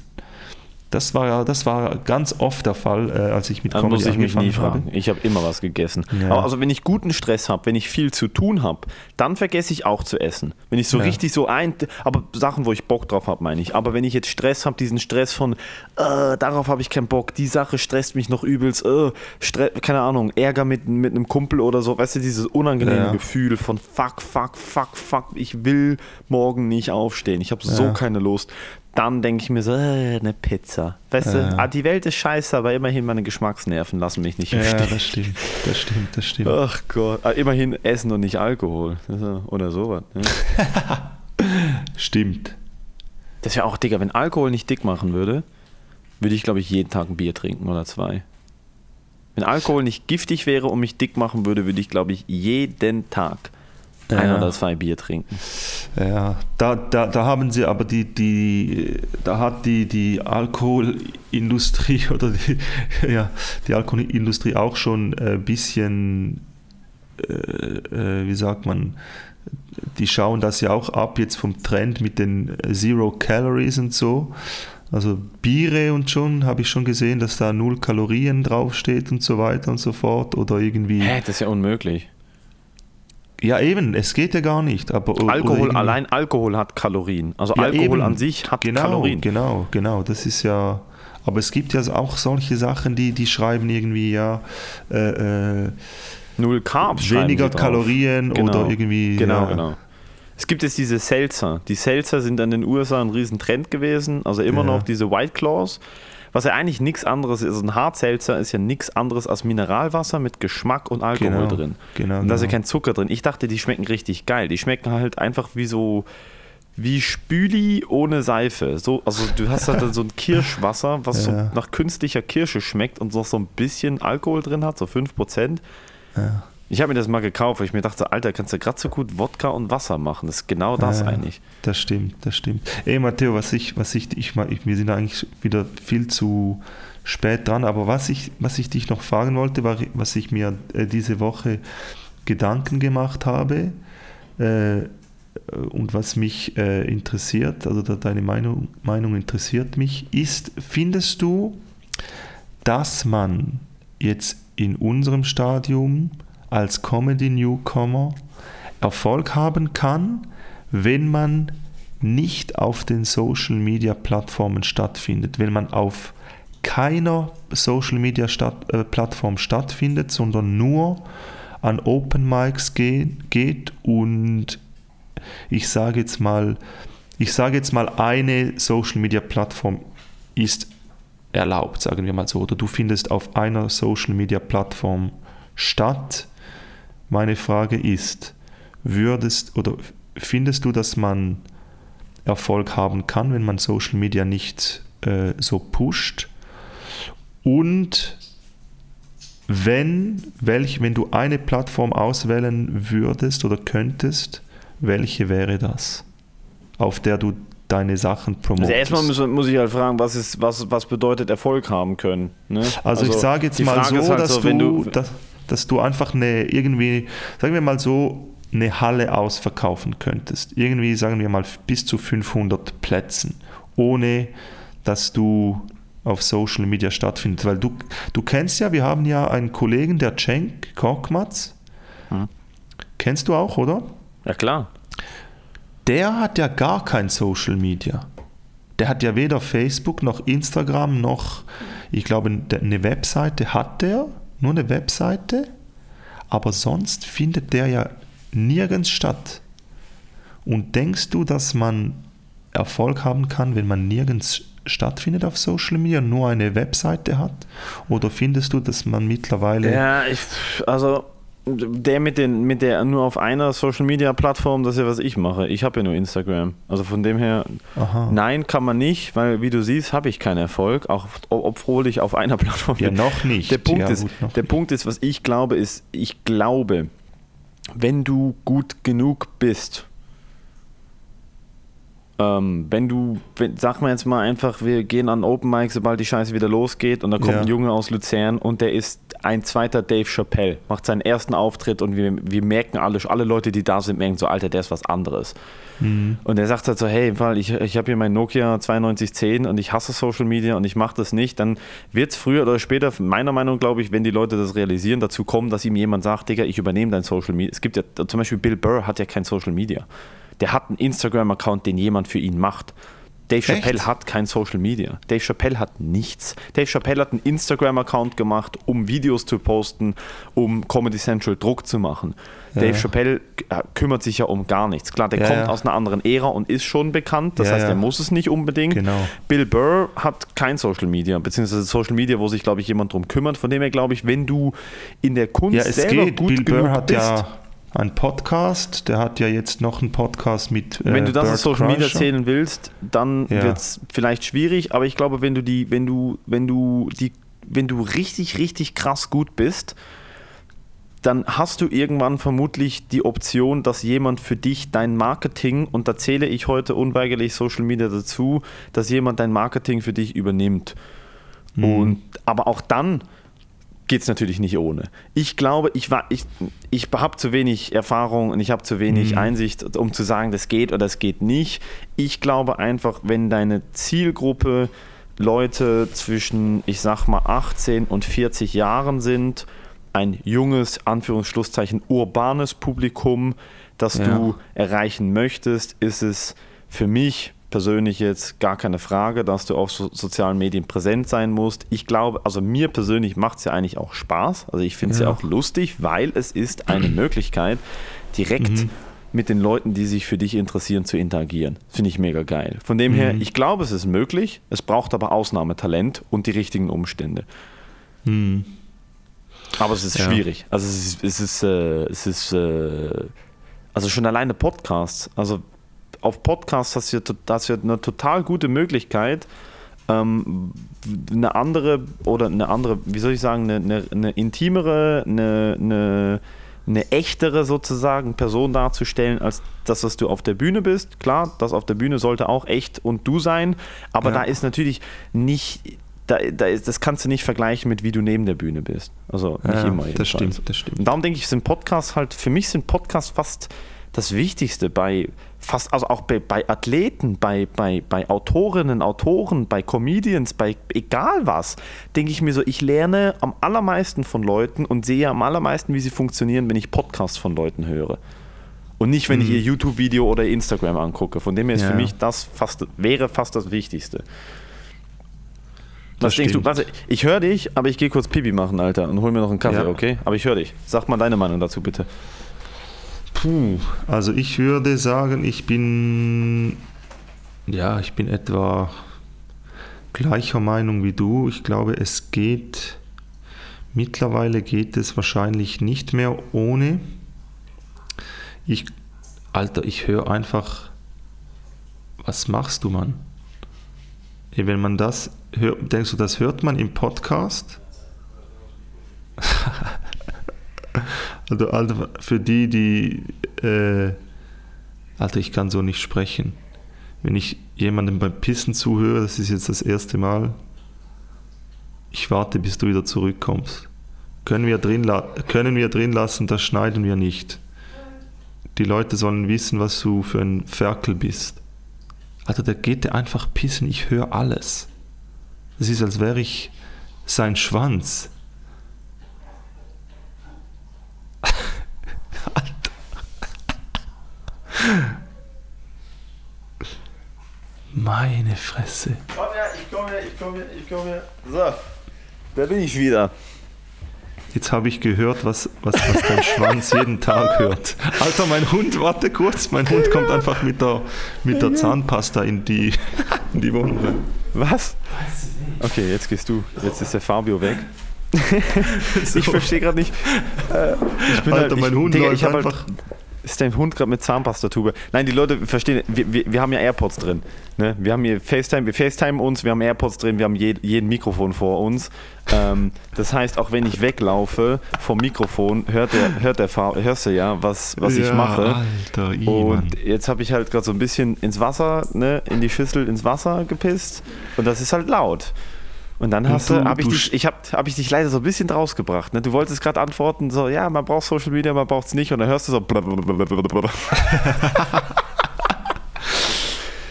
Das war, das war ganz oft der Fall, äh, als ich mit Dann Comedy muss ich mich nie habe. fragen. Ich habe immer was gegessen. Ja. Aber also wenn ich guten Stress habe, wenn ich viel zu tun habe, dann vergesse ich auch zu essen. Wenn ich so Ja. richtig so ein, aber Sachen, wo ich Bock drauf habe, meine ich. Aber wenn ich jetzt Stress habe, diesen Stress von, äh, darauf habe ich keinen Bock, die Sache stresst mich noch übelst, äh, Stre keine Ahnung, Ärger mit, mit einem Kumpel oder so, weißt du, dieses unangenehme Ja. Gefühl von fuck, fuck, fuck, fuck, ich will morgen nicht aufstehen, ich habe so keine Lust. Dann denke ich mir so, äh, eine Pizza. Weißt Ja. du, ah, die Welt ist scheiße, aber immerhin meine Geschmacksnerven lassen mich nicht im Ja, das stimmt, das stimmt, das stimmt. Ach Gott, ah, immerhin Essen und nicht Alkohol. Oder sowas. Ne? [laughs] Stimmt. Das wäre auch, Digga, wenn Alkohol nicht dick machen würde, würde ich, glaube ich, jeden Tag ein Bier trinken oder zwei. Wenn Alkohol nicht giftig wäre und mich dick machen würde, würde ich, glaube ich, jeden Tag ein Ja. oder zwei Bier trinken. Ja, da, da, da haben sie aber die, die da hat die, die Alkoholindustrie [laughs] oder die, ja, die Alkoholindustrie auch schon ein bisschen, äh, äh, wie sagt man, die schauen das ja auch ab jetzt vom Trend mit den Zero Calories und so. Also Biere und schon habe ich schon gesehen, dass da null Kalorien draufsteht und so weiter und so fort. Oder irgendwie. Hä, das ist ja unmöglich. Ja, eben, es geht ja gar nicht. Aber, Alkohol, allein Alkohol hat Kalorien. Also Ja, Alkohol eben. an sich hat genau, Kalorien. Genau, genau. Das ist ja. Aber es gibt ja auch solche Sachen, die, die schreiben irgendwie ja äh, äh, Null Carbs. weniger. Kalorien Genau. oder irgendwie. Genau, ja, genau. Es gibt jetzt diese Seltzer. Die Seltzer sind in den USA ein Riesentrend gewesen. Also immer Ja. noch diese White Claws. Was ja eigentlich nichts anderes ist. Ein Hartselzer ist ja nichts anderes als Mineralwasser mit Geschmack und Alkohol Genau, drin. genau, Und da ist ja genau. kein Zucker drin. Ich dachte, die schmecken richtig geil. Die schmecken halt einfach wie so wie Spüli ohne Seife. So, also du hast halt dann so ein Kirschwasser, was Ja. so nach künstlicher Kirsche schmeckt und noch so ein bisschen Alkohol drin hat, so 5%. Ja. Ich habe mir das mal gekauft, weil ich mir dachte, Alter, kannst du gerade so gut Wodka und Wasser machen. Das ist genau das Ja, eigentlich. Das stimmt, das stimmt. Ey, Matteo, was ich, was ich, ich, ich, wir sind eigentlich wieder viel zu spät dran, aber was ich, was ich dich noch fragen wollte, war, was ich mir äh, diese Woche Gedanken gemacht habe äh, und was mich äh, interessiert, also da deine Meinung, Meinung interessiert mich, ist, findest du, dass man jetzt in unserem Stadium als Comedy-Newcomer Erfolg haben kann, wenn man nicht auf den Social-Media-Plattformen stattfindet, wenn man auf keiner Social-Media-Plattform stattfindet, sondern nur an Open Mics ge geht und ich sage jetzt mal, ich sage jetzt mal, eine Social-Media-Plattform ist erlaubt, sagen wir mal so, oder du findest auf einer Social-Media-Plattform statt. Meine Frage ist, würdest oder findest du, dass man Erfolg haben kann, wenn man Social Media nicht äh, so pusht? Und wenn, welch, wenn du eine Plattform auswählen würdest oder könntest, welche wäre das, auf der du deine Sachen promotest? Also erstmal muss, muss ich halt fragen, was, ist, was, was bedeutet Erfolg haben können? Ne? Also, ich sage jetzt mal so, halt dass, so, wenn du, du dass, du einfach eine irgendwie, sagen wir mal so, eine Halle ausverkaufen könntest. Irgendwie, sagen wir mal, bis zu 500 Plätzen, ohne dass du auf Social Media stattfindest. Weil du, du kennst ja, wir haben ja einen Kollegen, der Cenk Korkmaz. Hm. Kennst du auch, oder? Ja klar. Der hat ja gar kein Social Media. Der hat ja weder Facebook noch Instagram noch, ich glaube, eine Webseite hat der, nur eine Webseite, aber sonst findet der ja nirgends statt. Und denkst du, dass man Erfolg haben kann, wenn man nirgends stattfindet auf Social Media, nur eine Webseite hat? Oder findest du, dass man mittlerweile... Ja, ich, also der mit, den, mit der nur auf einer Social Media Plattform, das ist ja was ich mache. Ich habe ja nur Instagram. Also von dem her, Aha. nein, kann man nicht, weil wie du siehst, habe ich keinen Erfolg, auch obwohl ich auf einer Plattform Ja, bin. noch nicht. Der Punkt, Ja, ist, gut, der nicht. Punkt ist, was ich glaube, ist, ich glaube, wenn du gut genug bist, ähm, wenn du, wenn, sag mal jetzt mal einfach, wir gehen an Open Mic, sobald die Scheiße wieder losgeht und da kommt Ja. ein Junge aus Luzern und der ist ein zweiter Dave Chappelle, macht seinen ersten Auftritt und wir, wir merken alle, alle Leute, die da sind, merken so, Alter, der ist was anderes. Mhm. Und er sagt halt so, hey, ich, ich habe hier mein Nokia 9210 und ich hasse Social Media und ich mache das nicht, dann wird es früher oder später, meiner Meinung nach, glaube ich, wenn die Leute das realisieren, dazu kommen, dass ihm jemand sagt, Digga, ich übernehme dein Social Media. Es gibt ja, zum Beispiel Bill Burr hat ja kein Social Media. Der hat einen Instagram-Account, den jemand für ihn macht. Dave Chappelle Echt? hat kein Social Media. Dave Chappelle hat nichts. Dave Chappelle hat einen Instagram-Account gemacht, um Videos zu posten, um Comedy Central Druck zu machen. Ja. Dave Chappelle äh, kümmert sich ja um gar nichts. Klar, der ja, kommt ja. aus einer anderen Ära und ist schon bekannt, das heißt, er muss es nicht unbedingt. Genau. Bill Burr hat kein Social Media, beziehungsweise Social Media, wo sich, glaube ich, jemand drum kümmert. Von dem her glaube ich, wenn du in der Kunst ja, es selber geht. gut Bill Burr hat bist, ja ein Podcast. Der hat ja jetzt noch einen Podcast mit. Äh, wenn du das Bert Social Media zählen willst, dann ja. wird es vielleicht schwierig, aber ich glaube, wenn du die, wenn du, wenn du die, wenn du richtig, richtig krass gut bist, dann hast du irgendwann vermutlich die Option, dass jemand für dich dein Marketing, und da zähle ich heute unweigerlich Social Media dazu, dass jemand dein Marketing für dich übernimmt. Mhm. Und, aber auch dann geht es natürlich nicht ohne. Ich glaube, ich, ich, ich habe zu wenig Erfahrung und ich habe zu wenig mhm. Einsicht, um zu sagen, das geht oder das geht nicht. Ich glaube einfach, wenn deine Zielgruppe Leute zwischen, ich sag mal, 18 und 40 Jahren sind, ein junges, Anführungsschlusszeichen, urbanes Publikum, das ja. du erreichen möchtest, ist es für mich persönlich jetzt gar keine Frage, dass du auf so sozialen Medien präsent sein musst. Ich glaube, also mir persönlich macht es ja eigentlich auch Spaß. Also ich finde es ja. ja. auch lustig, weil es ist eine [clears throat] Möglichkeit, direkt mhm. mit den Leuten, die sich für dich interessieren, zu interagieren. Finde ich mega geil. Von dem mhm. her, ich glaube, es ist möglich. Es braucht aber Ausnahmetalent und die richtigen Umstände. Mhm. Aber es ist ja. schwierig. Also es ist, es ist, äh, es ist äh, also schon alleine Podcasts. Also auf Podcasts hast du, hast du eine total gute Möglichkeit, ähm, eine andere oder eine andere, wie soll ich sagen, eine, eine, eine intimere, eine, eine, eine, echtere sozusagen Person darzustellen, als das, was du auf der Bühne bist. Klar, das auf der Bühne sollte auch echt und du sein, aber ja. da ist natürlich nicht. Da, da ist, das kannst du nicht vergleichen mit wie du neben der Bühne bist. Also nicht ja, immer. Jedenfalls. Das stimmt, das stimmt. Und darum denke ich, sind Podcasts halt, für mich sind Podcasts fast das Wichtigste bei fast, also auch bei, bei Athleten, bei, bei, bei Autorinnen, Autoren, bei Comedians, bei egal was, denke ich mir so, ich lerne am allermeisten von Leuten und sehe am allermeisten, wie sie funktionieren, wenn ich Podcasts von Leuten höre. Und nicht, wenn mhm. ich ihr YouTube-Video oder Instagram angucke. Von dem her ist ja. für mich das fast, wäre fast das Wichtigste. Was das denkst stimmt. du? Warte, ich höre dich, aber ich gehe kurz Pipi machen, Alter, und hol mir noch einen Kaffee, ja. okay? Aber ich höre dich. Sag mal deine Meinung dazu, bitte. Puh, also ich würde sagen, ich bin, ja, ich bin etwa gleicher Meinung wie du. Ich glaube, es geht, mittlerweile geht es wahrscheinlich nicht mehr ohne. Ich, Alter, ich höre einfach, was machst du, Mann? Wenn man das hört, denkst du, das hört man im Podcast? [laughs] Also, also für die, die, äh, Alter, ich kann so nicht sprechen. Wenn ich jemandem beim Pissen zuhöre, das ist jetzt das erste Mal, ich warte, bis du wieder zurückkommst. Können wir drin, können wir drin lassen, das schneiden wir nicht. Die Leute sollen wissen, was du für ein Ferkel bist. Also der geht einfach pissen, ich höre alles. Es ist, als wäre ich sein Schwanz. Meine Fresse. Komm her, ich komme her, ich komme her, ich komme her. So, da bin ich wieder. Jetzt habe ich gehört, was, was, was dein Schwanz jeden Tag [laughs] hört. Alter, mein Hund, warte kurz, mein Hund kommt einfach mit der, mit der Zahnpasta in die, [laughs] in die Wohnung. Was? Okay, jetzt gehst du. Jetzt ist der Fabio weg. [laughs] ich verstehe gerade nicht. Äh, ich bin Alter, halt, mein Hund Digga, läuft halt einfach. Halt, ist dein Hund gerade mit Zahnpastatube? Nein, die Leute verstehen, wir, wir, wir haben ja AirPods drin. Ne? Wir haben hier FaceTime, wir FaceTime uns, wir haben AirPods drin, wir haben je, jeden Mikrofon vor uns. Ähm, das heißt, auch wenn ich weglaufe vom Mikrofon, hört der, hört der hörst du ja, was, was ja, ich mache. Alter, I, und jetzt habe ich halt gerade so ein bisschen ins Wasser, ne, in die Schüssel ins Wasser gepisst und das ist halt laut. Und dann Und hast du, du- habe ich dich, ich habe hab ich dich leider so ein bisschen rausgebracht. Ne? Du wolltest gerade antworten, so, ja, man braucht Social Media, man braucht es nicht. Und dann hörst du so. [laughs]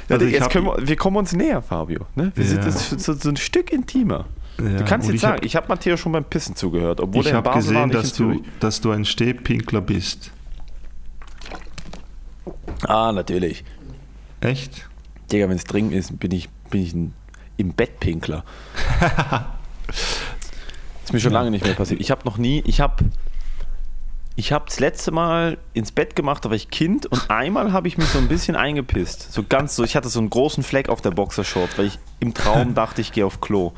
Also jetzt hab- können wir, wir kommen uns näher, Fabio. Ne? Wir sind Ja. jetzt so, so ein Stück intimer. Ja, Du kannst und jetzt ich sagen, hab- ich habe Matteo schon beim Pissen zugehört, obwohl Ich er in Basel war, gesehen, nicht dass du, dass du ein Stehpinkler bist. Ah, natürlich. Echt? Digga, wenn es dringend ist, bin ich, bin ich ein im Bett Pinkler. [laughs] ist mir schon lange nicht mehr passiert. Ich habe noch nie, ich habe ich habe das letzte Mal ins Bett gemacht, da war ich Kind und einmal habe ich mich so ein bisschen eingepisst. So ganz so, ich hatte so einen großen Fleck auf der Boxershort, weil ich im Traum dachte, ich gehe auf Klo.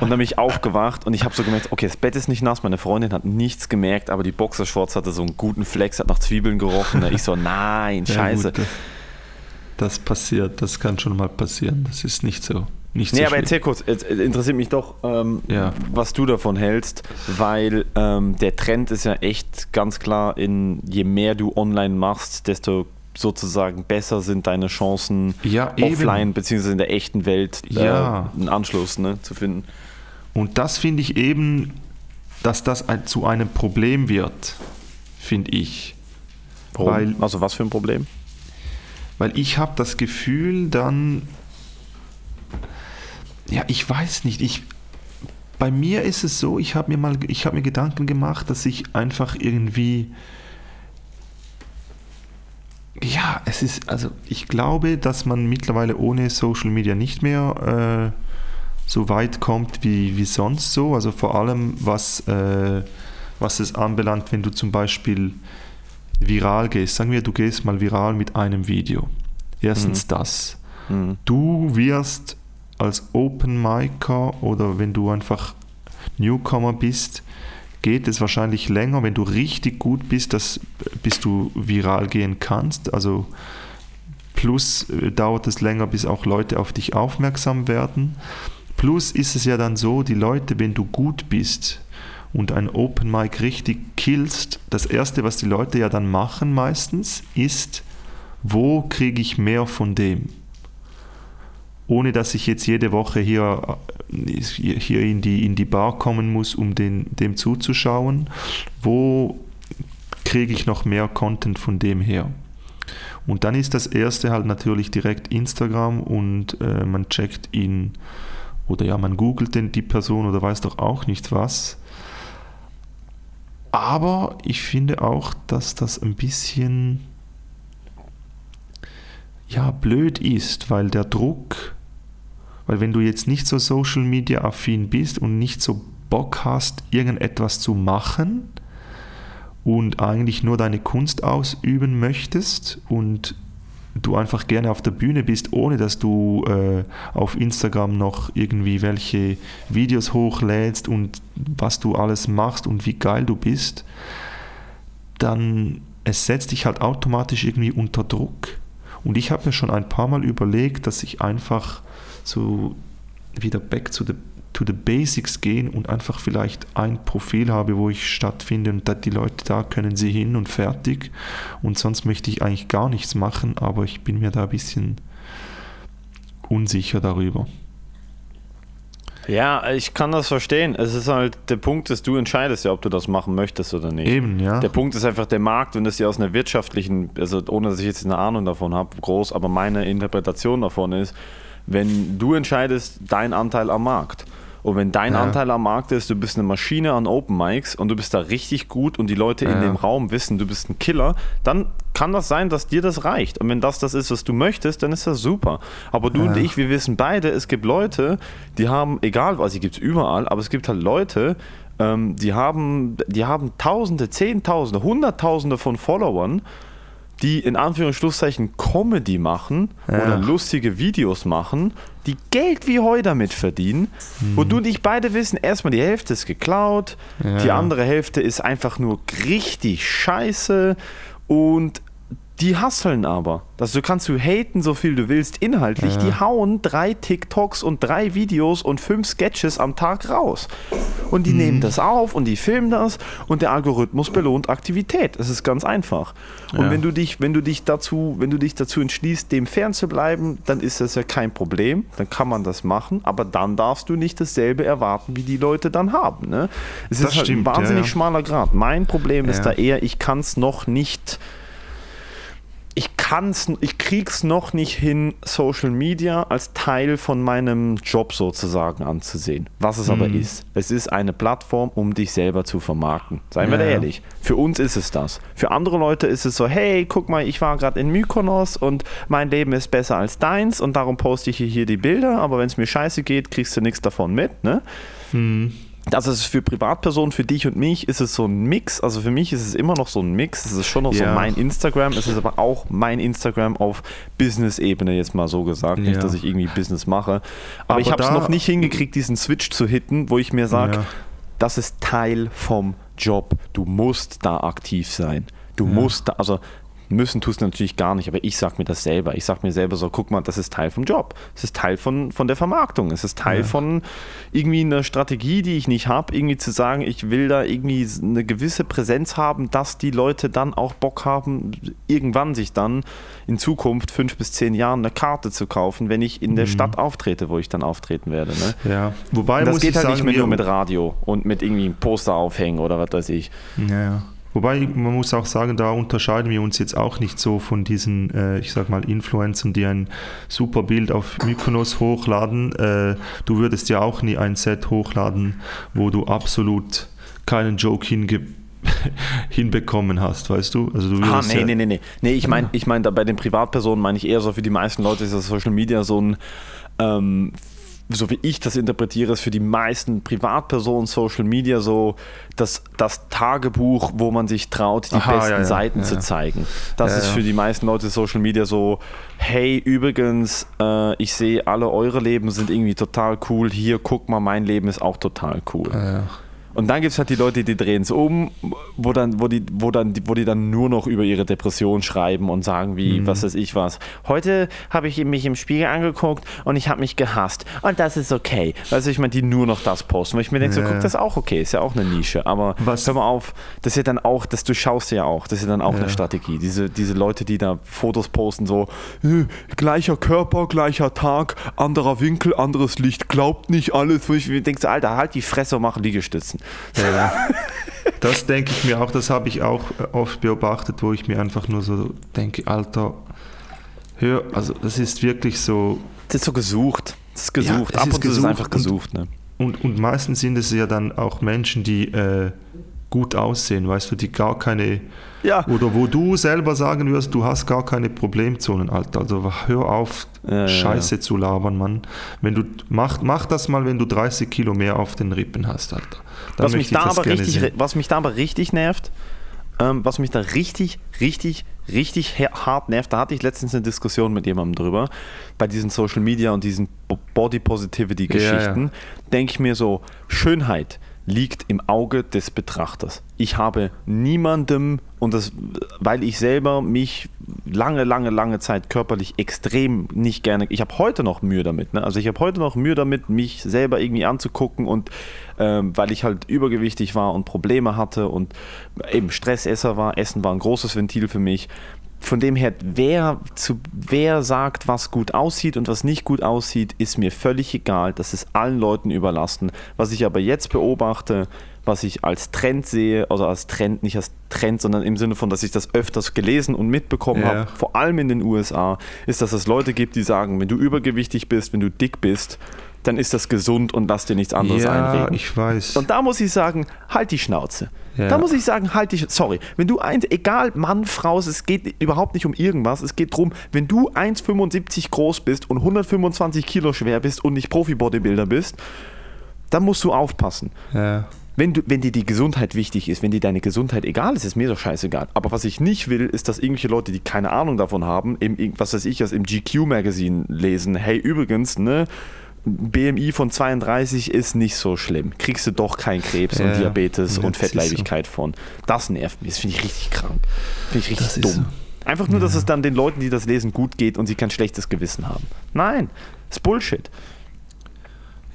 Und dann bin ich aufgewacht und ich habe so gemerkt, okay, das Bett ist nicht nass, meine Freundin hat nichts gemerkt, aber die Boxershorts hatte so einen guten Fleck, es hat nach Zwiebeln gerochen. Ich so, nein, Ja, scheiße. gut, das, das passiert, das kann schon mal passieren. Das ist nicht so. Nicht Nee, so aber erzähl kurz, es es interessiert mich doch, ähm, Ja. was du davon hältst, weil ähm, der Trend ist ja echt ganz klar, in je mehr du online machst, desto sozusagen besser sind deine Chancen Ja, offline beziehungsweise in der echten Welt äh, Ja. einen Anschluss ne, zu finden. Und das finde ich eben, dass das ein, zu einem Problem wird, finde ich. Warum? Weil- also was für ein Problem? Weil ich habe das Gefühl, dann, ja, ich weiß nicht, ich, bei mir ist es so, ich habe mir mal, ich habe mir Gedanken gemacht, dass ich einfach irgendwie, ja, es ist, also ich glaube, dass man mittlerweile ohne Social Media nicht mehr äh, so weit kommt wie, wie sonst so, also vor allem was, äh, was es anbelangt, wenn du zum Beispiel viral gehst. Sagen wir, du gehst mal viral mit einem Video. Erstens das. Mhm. Du wirst als Open Micer oder wenn du einfach Newcomer bist, geht es wahrscheinlich länger, wenn du richtig gut bist, dass, bis du viral gehen kannst. Also plus äh, dauert es länger, bis auch Leute auf dich aufmerksam werden. Plus ist es ja dann so, die Leute, wenn du gut bist und ein Open Mic richtig killst, das erste, was die Leute ja dann machen meistens, ist, wo kriege ich mehr von dem? Ohne dass ich jetzt jede Woche hier, hier in, die, in die Bar kommen muss, um den, dem zuzuschauen. Wo kriege ich noch mehr Content von dem her? Und dann ist das erste halt natürlich direkt Instagram und äh, man checkt ihn oder ja, man googelt den, die Person oder weiß doch auch nicht was. Aber ich finde auch, dass das ein bisschen ja, blöd ist, weil der Druck, weil wenn du jetzt nicht so Social Media affin bist und nicht so Bock hast, irgendetwas zu machen und eigentlich nur deine Kunst ausüben möchtest und du einfach gerne auf der Bühne bist, ohne dass du äh, auf Instagram noch irgendwie welche Videos hochlädst und was du alles machst und wie geil du bist, dann es setzt dich halt automatisch irgendwie unter Druck. Und ich habe mir schon ein paar Mal überlegt, dass ich einfach so wieder back to the, to the basics gehen und einfach vielleicht ein Profil habe, wo ich stattfinde und die Leute da können sie hin und fertig. Und sonst möchte ich eigentlich gar nichts machen, aber ich bin mir da ein bisschen unsicher darüber. Ja, ich kann das verstehen. Es ist halt der Punkt, dass du entscheidest ja, ob du das machen möchtest oder nicht. Eben, ja. Der Punkt ist einfach der Markt und das ja aus einer wirtschaftlichen, also ohne dass ich jetzt eine Ahnung davon habe, groß, aber meine Interpretation davon ist, wenn du entscheidest, dein Anteil am Markt. Und wenn dein Ja. Anteil am Markt ist, du bist eine Maschine an Open Mics und du bist da richtig gut und die Leute in Ja. dem Raum wissen, du bist ein Killer, dann kann das sein, dass dir das reicht. Und wenn das das ist, was du möchtest, dann ist das super. Aber du Ja. und ich, wir wissen beide, es gibt Leute, die haben, egal was, die gibt es überall, aber es gibt halt Leute, ähm, die, haben, die haben Tausende, Zehntausende, Hunderttausende von Followern, die in Anführungsschlusszeichen Comedy machen oder lustige Videos machen, die Geld wie Heu damit verdienen, wo du und ich beide wissen, erstmal die Hälfte ist geklaut, Ja. die andere Hälfte ist einfach nur richtig scheiße und Die hasseln aber. Also du kannst du haten, so viel du willst, inhaltlich. Ja. Die hauen drei TikToks und drei Videos und fünf Sketches am Tag raus. Und die Mhm. nehmen das auf und die filmen das und der Algorithmus belohnt Aktivität. Es ist ganz einfach. Und Ja. wenn du dich, wenn du dich dazu, wenn du dich dazu entschließt, dem fernzubleiben, dann ist das ja kein Problem. Dann kann man das machen, aber dann darfst du nicht dasselbe erwarten, wie die Leute dann haben. Ne? Es Das ist halt stimmt, ein wahnsinnig ja, schmaler Grad. Mein Problem ist da eher, ich kann es noch nicht ich kann's, ich krieg's noch nicht hin, Social Media als Teil von meinem Job sozusagen anzusehen. Was es Mhm. aber ist. Es ist eine Plattform, um dich selber zu vermarkten. Seien wir Ja, da ja. ehrlich. Für uns ist es das. Für andere Leute ist es so, hey, guck mal, ich war gerade in Mykonos und mein Leben ist besser als deins und darum poste ich hier die Bilder, aber wenn es mir scheiße geht, kriegst du nichts davon mit. Ne? Das ist für Privatpersonen, für dich und mich, ist es so ein Mix. Also für mich ist es immer noch so ein Mix. Es ist schon noch so Ja. mein Instagram. Es ist aber auch mein Instagram auf Business-Ebene, jetzt mal so gesagt. Nicht, Ja. dass ich irgendwie Business mache. Aber, Aber ich habe es noch nicht hingekriegt, diesen Switch zu hitten, wo ich mir sage, Ja. das ist Teil vom Job. Du musst da aktiv sein. Du musst da, also müssen tust du natürlich gar nicht, aber ich sag mir das selber. Ich sag mir selber so, guck mal, das ist Teil vom Job. Es ist Teil von, von der Vermarktung. Es ist Teil Ja. von irgendwie einer Strategie, die ich nicht habe, irgendwie zu sagen, ich will da irgendwie eine gewisse Präsenz haben, dass die Leute dann auch Bock haben, irgendwann sich dann in Zukunft, fünf bis zehn Jahren, eine Karte zu kaufen, wenn ich in der Stadt auftrete, wo ich dann auftreten werde. Ne? Ja, wobei Und das muss geht ich halt sagen, nicht mehr nur mit Radio und mit irgendwie einem Poster aufhängen oder was weiß ich. Ja, ja. Wobei man muss auch sagen, da unterscheiden wir uns jetzt auch nicht so von diesen, äh, ich sag mal, Influencern, die ein super Bild auf Mykonos hochladen. Äh, du würdest ja auch nie ein Set hochladen, wo du absolut keinen Joke hinge [laughs] hinbekommen hast, weißt du? Also du Ah, nee, ja, nee, nee, nee. Nee, ich meine, ich mein, da bei den Privatpersonen meine ich eher so, für die meisten Leute ist das Social Media so ein, ähm, so wie ich das interpretiere, ist für die meisten Privatpersonen Social Media so das, das Tagebuch, wo man sich traut, die Aha, besten ja, ja, Seiten ja, zu zeigen. Das ist für die meisten Leute Social Media so, hey, übrigens, äh, ich sehe alle eure Leben sind irgendwie total cool, hier, guck mal, mein Leben ist auch total cool. Und dann gibt es halt die Leute, die drehen es um, wo dann, wo die, wo dann, wo die dann nur noch über ihre Depression schreiben und sagen, wie, Mhm. was weiß ich was. Heute habe ich mich im Spiegel angeguckt und ich habe mich gehasst. Und das ist okay. Also ich meine, die nur noch das posten. Weil ich mir denke, so, Ja. guck, das ist auch okay, ist ja auch eine Nische. Aber Was- hör mal auf, das ist ja dann auch, das du schaust ja auch, das ist ja dann auch Ja. eine Strategie. Diese, diese Leute, die da Fotos posten, so, äh, gleicher Körper, gleicher Tag, anderer Winkel, anderes Licht, glaubt nicht alles. Wo ich mir denke, so, Alter, halt die Fresse und mach Liegestützen. Ja, [laughs] das denke ich mir auch, das habe ich auch äh, oft beobachtet, wo ich mir einfach nur so denke, Alter, hör, also das ist wirklich so, Das ist so gesucht. Das ist gesucht. Ja, Ab ist und zu ist es gesucht einfach und- gesucht. Ne? und, und meistens sind es ja dann auch Menschen, die äh, gut aussehen, weißt du, die gar keine, Ja. oder wo du selber sagen wirst, du hast gar keine Problemzonen, Alter, also hör auf, Ja, ja, Scheiße zu labern, Mann. Wenn du, mach, mach das mal, wenn du 30 Kilo mehr auf den Rippen hast, Alter. Dann Was mich, da aber richtig, sehen. was mich da aber richtig nervt, ähm, was mich da richtig, richtig, richtig hart nervt, da hatte ich letztens eine Diskussion mit jemandem drüber, bei diesen Social Media und diesen Bo- Body Positivity Geschichten, Ja, denke ich mir so, Schönheit liegt im Auge des Betrachters. Ich habe niemandem, und das, weil ich selber mich lange, lange, lange Zeit körperlich extrem nicht gerne, ich habe heute noch Mühe damit, ne? also ich habe heute noch Mühe damit, mich selber irgendwie anzugucken und ähm, weil ich halt übergewichtig war und Probleme hatte und eben Stressesser war, Essen war ein großes Ventil für mich. Von dem her, wer, zu, wer sagt, was gut aussieht und was nicht gut aussieht, ist mir völlig egal. Das ist allen Leuten überlassen. Was ich aber jetzt beobachte, was ich als Trend sehe, also als Trend, nicht als Trend, sondern im Sinne von, dass ich das öfters gelesen und mitbekommen Ja. habe, vor allem in den USA, ist, dass es Leute gibt, die sagen, wenn du übergewichtig bist, wenn du dick bist, dann ist das gesund und lass dir nichts anderes ja, einreden. ich weiß. Und da muss ich sagen, halt die Schnauze. Ja. Da muss ich sagen, halt die Sch- Sorry, wenn du eins, egal Mann, Frau, es geht überhaupt nicht um irgendwas. Es geht darum, wenn du 1,75 groß bist und 125 Kilo schwer bist und nicht Profi-Bodybuilder bist, dann musst du aufpassen. ja. Wenn, du, wenn dir die Gesundheit wichtig ist, wenn dir deine Gesundheit egal ist, ist mir doch scheißegal. Aber was ich nicht will, ist, dass irgendwelche Leute, die keine Ahnung davon haben, im, was weiß ich, was im GQ-Magazin lesen, hey, übrigens, ne, BMI von 32 ist nicht so schlimm. Kriegst du doch keinen Krebs Ja, und Diabetes ja, und das Fettleibigkeit von. Das nervt mich. Das finde ich richtig krank. Finde ich richtig Das dumm. so. Einfach nur, dass es dann den Leuten, die das lesen, gut geht und sie kein schlechtes Gewissen haben. Nein, ist Bullshit.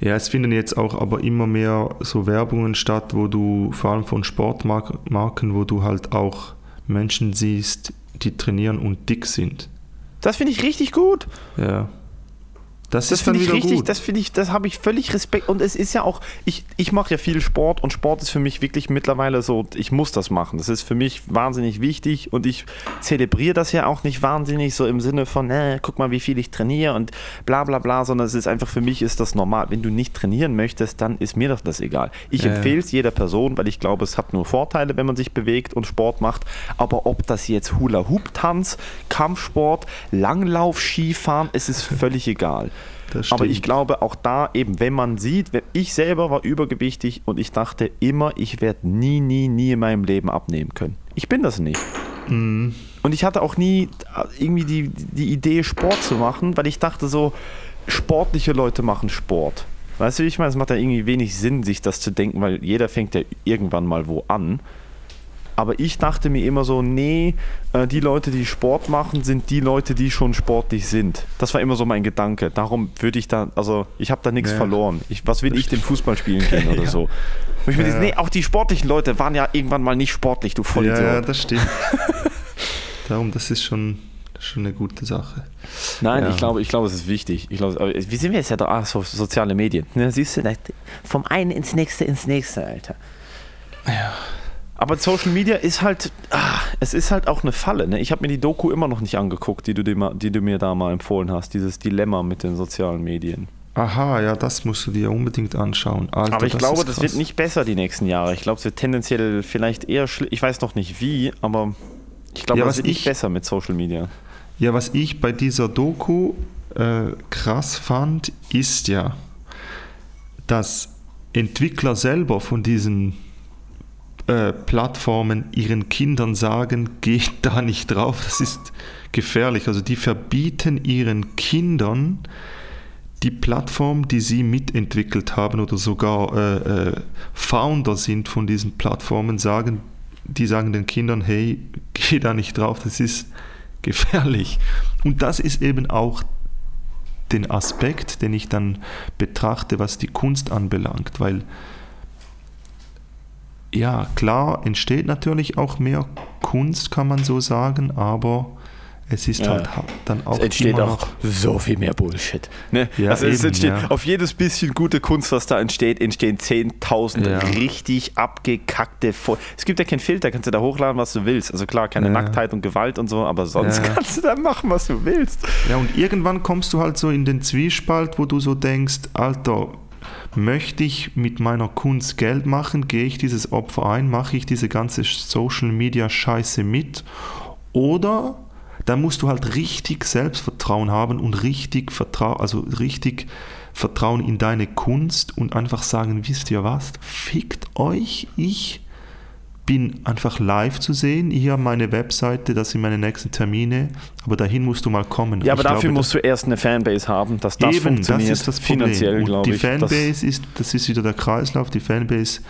Ja, es finden jetzt auch aber immer mehr so Werbungen statt, wo du vor allem von Sportmarken, wo du halt auch Menschen siehst, die trainieren und dick sind. Das finde ich richtig gut. Ja. Das, das finde ich richtig, gut. das finde ich, das habe ich völlig Respekt. Und es ist ja auch, ich, ich mache ja viel Sport und Sport ist für mich wirklich mittlerweile so, ich muss das machen. Das ist für mich wahnsinnig wichtig und ich zelebriere das ja auch nicht wahnsinnig so im Sinne von, äh, guck mal, wie viel ich trainiere und bla bla bla, sondern es ist einfach für mich ist das normal. Wenn du nicht trainieren möchtest, dann ist mir doch das egal. Ich äh. empfehle es jeder Person, weil ich glaube, es hat nur Vorteile, wenn man sich bewegt und Sport macht. Aber ob das jetzt Hula-Hoop-Tanz, Kampfsport, Langlauf, Skifahren, es ist [laughs] völlig egal. Aber ich glaube auch da eben, wenn man sieht, ich selber war übergewichtig und ich dachte immer, ich werde nie, nie, nie in meinem Leben abnehmen können. Ich bin das nicht. Mhm. Und ich hatte auch nie äh, irgendwie die, die Idee, Sport zu machen, weil ich dachte so, sportliche Leute machen Sport. Weißt du, wie ich meine, es macht ja irgendwie wenig Sinn, sich das zu denken, weil jeder fängt ja irgendwann mal wo an. Aber ich dachte mir immer so, nee, äh, die Leute, die Sport machen, sind die Leute, die schon sportlich sind. Das war immer so mein Gedanke. Darum würde ich da, also ich habe da nichts ja. verloren. Ich, was will ich dem Fußball spielen können oder ja. so? Und ich ja. Dieses, nee, auch die sportlichen Leute waren ja irgendwann mal nicht sportlich, du Vollidiot. Ja, das stimmt. [laughs] Darum, das ist schon, schon eine gute Sache. Nein, ja. ich glaube, ich glaube, es ist wichtig. Ich glaube, wie sind wir jetzt ja da? Ah, so, soziale Medien. Ne, siehst du, vom einen ins nächste, ins nächste, Alter. Ja. Aber Social Media ist halt, ah, es ist halt auch eine Falle. Ne? Ich habe mir die Doku immer noch nicht angeguckt, die du, dir, die du mir da mal empfohlen hast, dieses Dilemma mit den sozialen Medien. Aha, ja, das musst du dir unbedingt anschauen. Alter, aber ich das glaube, das wird nicht besser die nächsten Jahre. Ich glaube, es wird tendenziell vielleicht eher schlimm. Ich weiß noch nicht wie, aber ich glaube, ja, es wird ich, nicht besser mit Social Media. Ja, was ich bei dieser Doku äh, krass fand, ist ja, dass Entwickler selber von diesen Plattformen ihren Kindern sagen, geht da nicht drauf, das ist gefährlich. Also die verbieten ihren Kindern die Plattform, die sie mitentwickelt haben oder sogar äh, äh, Founder sind von diesen Plattformen, sagen, die sagen den Kindern, hey, [laughs] geh da nicht drauf, das ist gefährlich. Und das ist eben auch den Aspekt, den ich dann betrachte, was die Kunst anbelangt, weil ja, klar entsteht natürlich auch mehr Kunst, kann man so sagen, aber es ist ja. halt dann auch. Es entsteht auch so viel mehr Bullshit. Ne? Ja, also es entsteht ja. auf jedes bisschen gute Kunst, was da entsteht, entstehen 10.000 ja. richtig abgekackte. Fo es gibt ja keinen Filter, kannst du da hochladen, was du willst. Also klar, keine Nacktheit und Gewalt und so, aber sonst kannst du da machen, was du willst. Ja, und irgendwann kommst du halt so in den Zwiespalt, wo du so denkst, Alter, Möchte ich mit meiner Kunst Geld machen? Gehe ich dieses Opfer ein? Mache ich diese ganze Social Media Scheiße mit? Oder da musst du halt richtig Selbstvertrauen haben und richtig Vertrauen, also richtig Vertrauen in deine Kunst und einfach sagen, wisst ihr was? Fickt euch, ich bin einfach live zu sehen. Hier meine Webseite, das sind meine nächsten Termine, aber dahin musst du mal kommen. Ja, aber ich dafür glaube, musst du erst eine Fanbase haben, dass das eben, funktioniert. Das ist das finanziell, glaube ich. Die Fanbase ist, das ist wieder der Kreislauf. Die Fanbase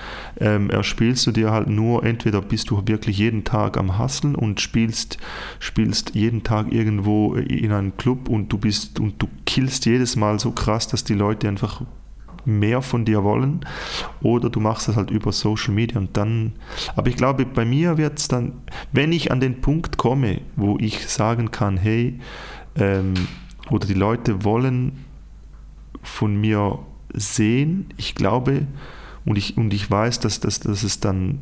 ähm, erspielst du dir halt nur, entweder bist du wirklich jeden Tag am Hasseln und spielst, spielst jeden Tag irgendwo in einem Club und du bist und du killst jedes Mal so krass, dass die Leute einfach mehr von dir wollen oder du machst es halt über Social Media und dann, aber ich glaube, bei mir wird es dann, wenn ich an den Punkt komme, wo ich sagen kann, hey, ähm, oder die Leute wollen von mir sehen, ich glaube, und ich, und ich weiß, dass, dass, dass es dann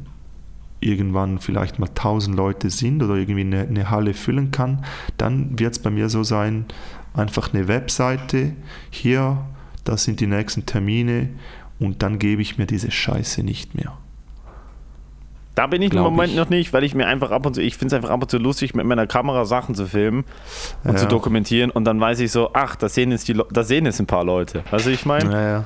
irgendwann vielleicht mal tausend Leute sind oder irgendwie eine, eine Halle füllen kann, dann wird es bei mir so sein, einfach eine Webseite, hier das sind die nächsten Termine und dann gebe ich mir diese Scheiße nicht mehr. Da bin ich Glaub im Moment ich. noch nicht, weil ich mir einfach ab und zu, ich finde es einfach ab und zu lustig, mit meiner Kamera Sachen zu filmen und ja. zu dokumentieren und dann weiß ich so, ach, da sehen jetzt, die, da sehen jetzt ein paar Leute. Weißt du, ich meine? Ja, ja.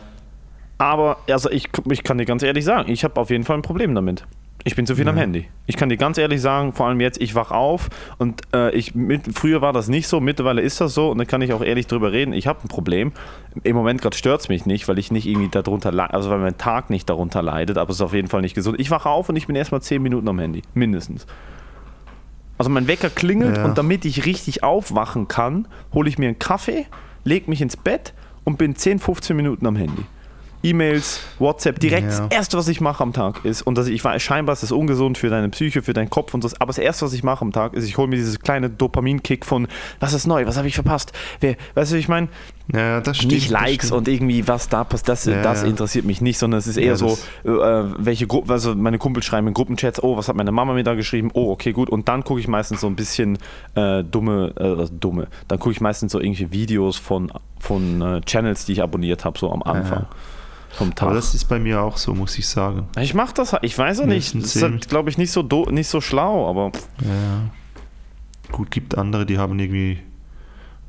Aber also ich, ich kann dir ganz ehrlich sagen, ich habe auf jeden Fall ein Problem damit. Ich bin zu viel ja. am Handy. Ich kann dir ganz ehrlich sagen, vor allem jetzt, ich wach auf und äh, ich mit, früher war das nicht so, mittlerweile ist das so und dann kann ich auch ehrlich drüber reden. Ich habe ein Problem. Im Moment gerade stört es mich nicht, weil ich nicht irgendwie darunter leide, also weil mein Tag nicht darunter leidet, aber es ist auf jeden Fall nicht gesund. Ich wache auf und ich bin erstmal 10 Minuten am Handy, mindestens. Also mein Wecker klingelt Ja. und damit ich richtig aufwachen kann, hole ich mir einen Kaffee, lege mich ins Bett und bin 10, 15 Minuten am Handy. E-Mails, WhatsApp, direkt Ja. das Erste, was ich mache am Tag ist, und das, ich weiß, scheinbar ist das ungesund für deine Psyche, für deinen Kopf und so, aber das Erste, was ich mache am Tag ist, ich hole mir dieses kleine Dopaminkick von, was ist neu, was habe ich verpasst, Wer, weißt du, ich meine? Ja, das stimmt. Nicht Likes und irgendwie, was da passiert, das, Ja, das interessiert mich nicht, sondern es ist eher so, äh, welche Gruppen, also meine Kumpel schreiben in Gruppenchats, oh, was hat meine Mama mir da geschrieben, oh, okay, gut, und dann gucke ich meistens so ein bisschen äh, dumme, äh, dumme, dann gucke ich meistens so irgendwelche Videos von, von äh, Channels, die ich abonniert habe, so am Anfang vom Tag. Aber das ist bei mir auch so, muss ich sagen. ich mache das, ich weiß auch nicht, das ist, halt, glaube ich, nicht so, do, nicht so schlau, aber Ja. Gut, gibt andere, die haben irgendwie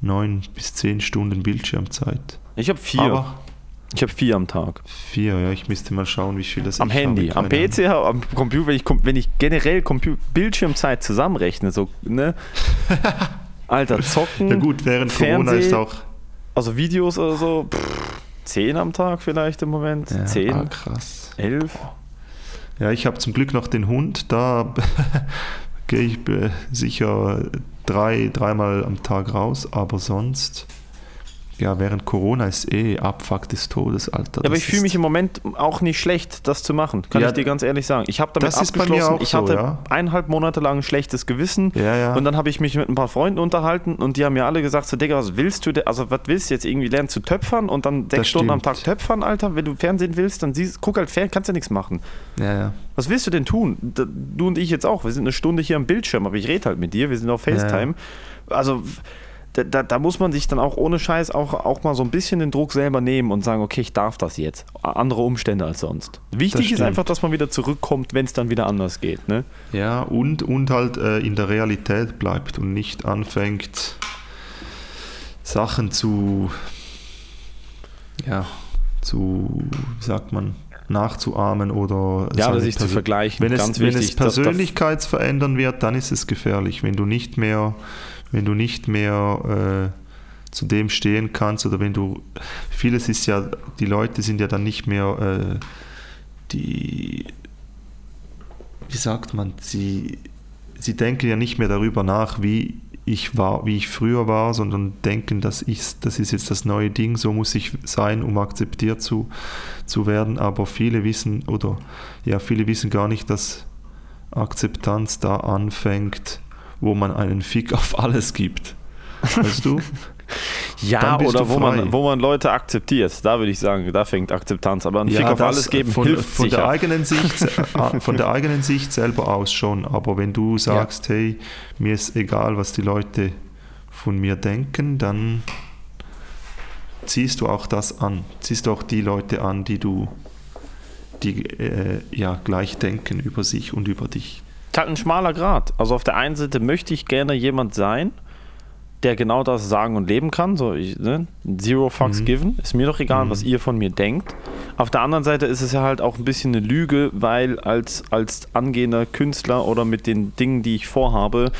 neun bis zehn Stunden Bildschirmzeit. ich habe vier, Aber ich habe vier am Tag. vier, ja, ich müsste mal schauen, wie viel das Am ich Handy, am PC, am Computer, wenn ich, wenn ich generell Compu Bildschirmzeit zusammenrechne, so, ne? [laughs] Alter, zocken. Ja gut, während Corona Fernseh- ist auch... also Videos oder so, pff, 10 am Tag vielleicht im Moment, Ja, 10, ah, krass. 11. Ja, ich habe zum Glück noch den Hund, da [laughs] gehe ich äh, sicher drei, dreimal am Tag raus, aber sonst... Ja, während Corona ist eh Abfuck des Todes, Alter. Ja, aber ich fühle mich im Moment auch nicht schlecht, das zu machen, kann Ja, ich dir ganz ehrlich sagen. Ich habe damit abgeschlossen, ich so, hatte ja. eineinhalb Monate lang ein schlechtes Gewissen Ja, ja. und dann habe ich mich mit ein paar Freunden unterhalten und die haben mir alle gesagt, so Digga, was willst du, denn? also was willst du jetzt irgendwie lernen zu töpfern und dann sechs Das Stunden am stimmt. Tag töpfern, Alter, wenn du Fernsehen willst, dann siehst, guck halt Fernsehen, kannst ja nichts machen. Ja, ja. Was willst du denn tun? Du und ich jetzt auch. Wir sind eine Stunde hier am Bildschirm, aber ich rede halt mit dir. Wir sind auf FaceTime. Also da, da, da muss man sich dann auch ohne Scheiß auch, auch mal so ein bisschen den Druck selber nehmen und sagen, okay, ich darf das jetzt. Andere Umstände als sonst. Wichtig ist einfach, dass man wieder zurückkommt, wenn es dann wieder anders geht. Ne? Ja, und, und halt äh, in der Realität bleibt und nicht anfängt, Sachen zu, ja, zu, wie sagt man, nachzuahmen oder Ja, oder sich zu Persö- vergleichen, Wenn es, wenn wichtig, es persönlichkeitsverändern wird, dann ist es gefährlich. Wenn du nicht mehr, wenn du nicht mehr äh, zu dem stehen kannst oder wenn du, vieles ist ja, die Leute sind ja dann nicht mehr äh, die, wie sagt man, sie, sie denken ja nicht mehr darüber nach, wie ich war, wie ich früher war, sondern denken, dass ich, das ist jetzt das neue Ding, so muss ich sein, um akzeptiert zu, zu werden. Aber viele wissen oder ja, viele wissen gar nicht, dass Akzeptanz da anfängt, wo man einen Fick auf alles gibt. Weißt du? [laughs] Ja, oder du wo man, wo man Leute akzeptiert. Da würde ich sagen, da fängt Akzeptanz. Aber ein Fick auf alles geben von, hilft von sicher. der eigenen Sicht, [laughs] von der eigenen Sicht selber aus schon. Aber wenn du sagst, hey, mir ist egal, was die Leute von mir denken, dann ziehst du auch das an. Ziehst du auch die Leute an, die du, die äh, ja gleich denken über sich und über dich. Ist halt ein schmaler Grad. Also auf der einen Seite möchte ich gerne jemand sein, der genau das sagen und leben kann. So, ich, ne? Zero fucks Mhm. given. Ist mir doch egal, was ihr von mir denkt. Auf der anderen Seite ist es ja halt auch ein bisschen eine Lüge, weil als, als angehender Künstler oder mit den Dingen, die ich vorhabe,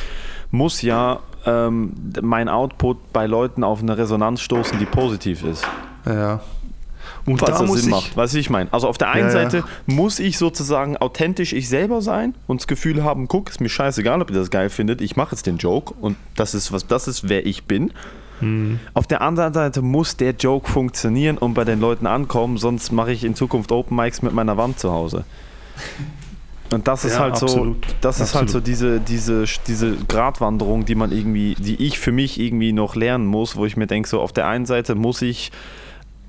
muss ja ähm, mein Output bei Leuten auf eine Resonanz stoßen, die positiv ist. Ja. Und Falls da das muss Sinn ich, macht. Weißt du, wie ich meine? Also auf der einen Ja, ja. Seite muss ich sozusagen authentisch ich selber sein und das Gefühl haben, guck, ist mir scheißegal, ob ihr das geil findet, ich mache jetzt den Joke und das ist was, das ist wer ich bin. Mhm. Auf der anderen Seite muss der Joke funktionieren und bei den Leuten ankommen, sonst mache ich in Zukunft Open Mics mit meiner Wand zu Hause. Und das ist Ja, halt so, absolut. das ist halt so Absolut. diese, diese, diese Gratwanderung, die man irgendwie, die ich für mich irgendwie noch lernen muss, wo ich mir denke, so auf der einen Seite muss ich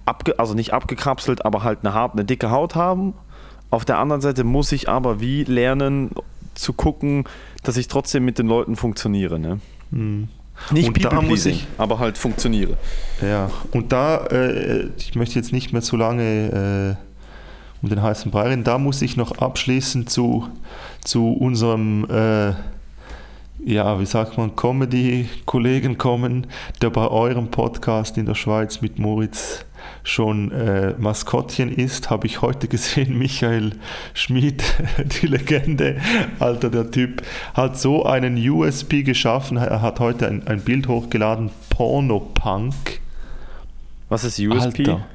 abge, also nicht abgekapselt, aber halt eine, hart, eine dicke Haut haben. Auf der anderen Seite muss ich aber wie lernen zu gucken, dass ich trotzdem mit den Leuten funktioniere. Ne? Mhm. Nicht Und da muss ich- aber halt funktioniere. Ja, und da, äh, ich möchte jetzt nicht mehr zu lange äh, um den heißen Brei reden, da muss ich noch abschließend zu, zu unserem, äh, ja, wie sagt man, Comedy-Kollegen kommen, der bei eurem Podcast in der Schweiz mit Moritz schon äh, Maskottchen ist, habe ich heute gesehen, [laughs] Michael Schmid, [laughs] die Legende, Alter, der Typ hat so einen USP geschaffen, er hat heute ein, ein Bild hochgeladen, Pornopunk. Was ist USP? Alter.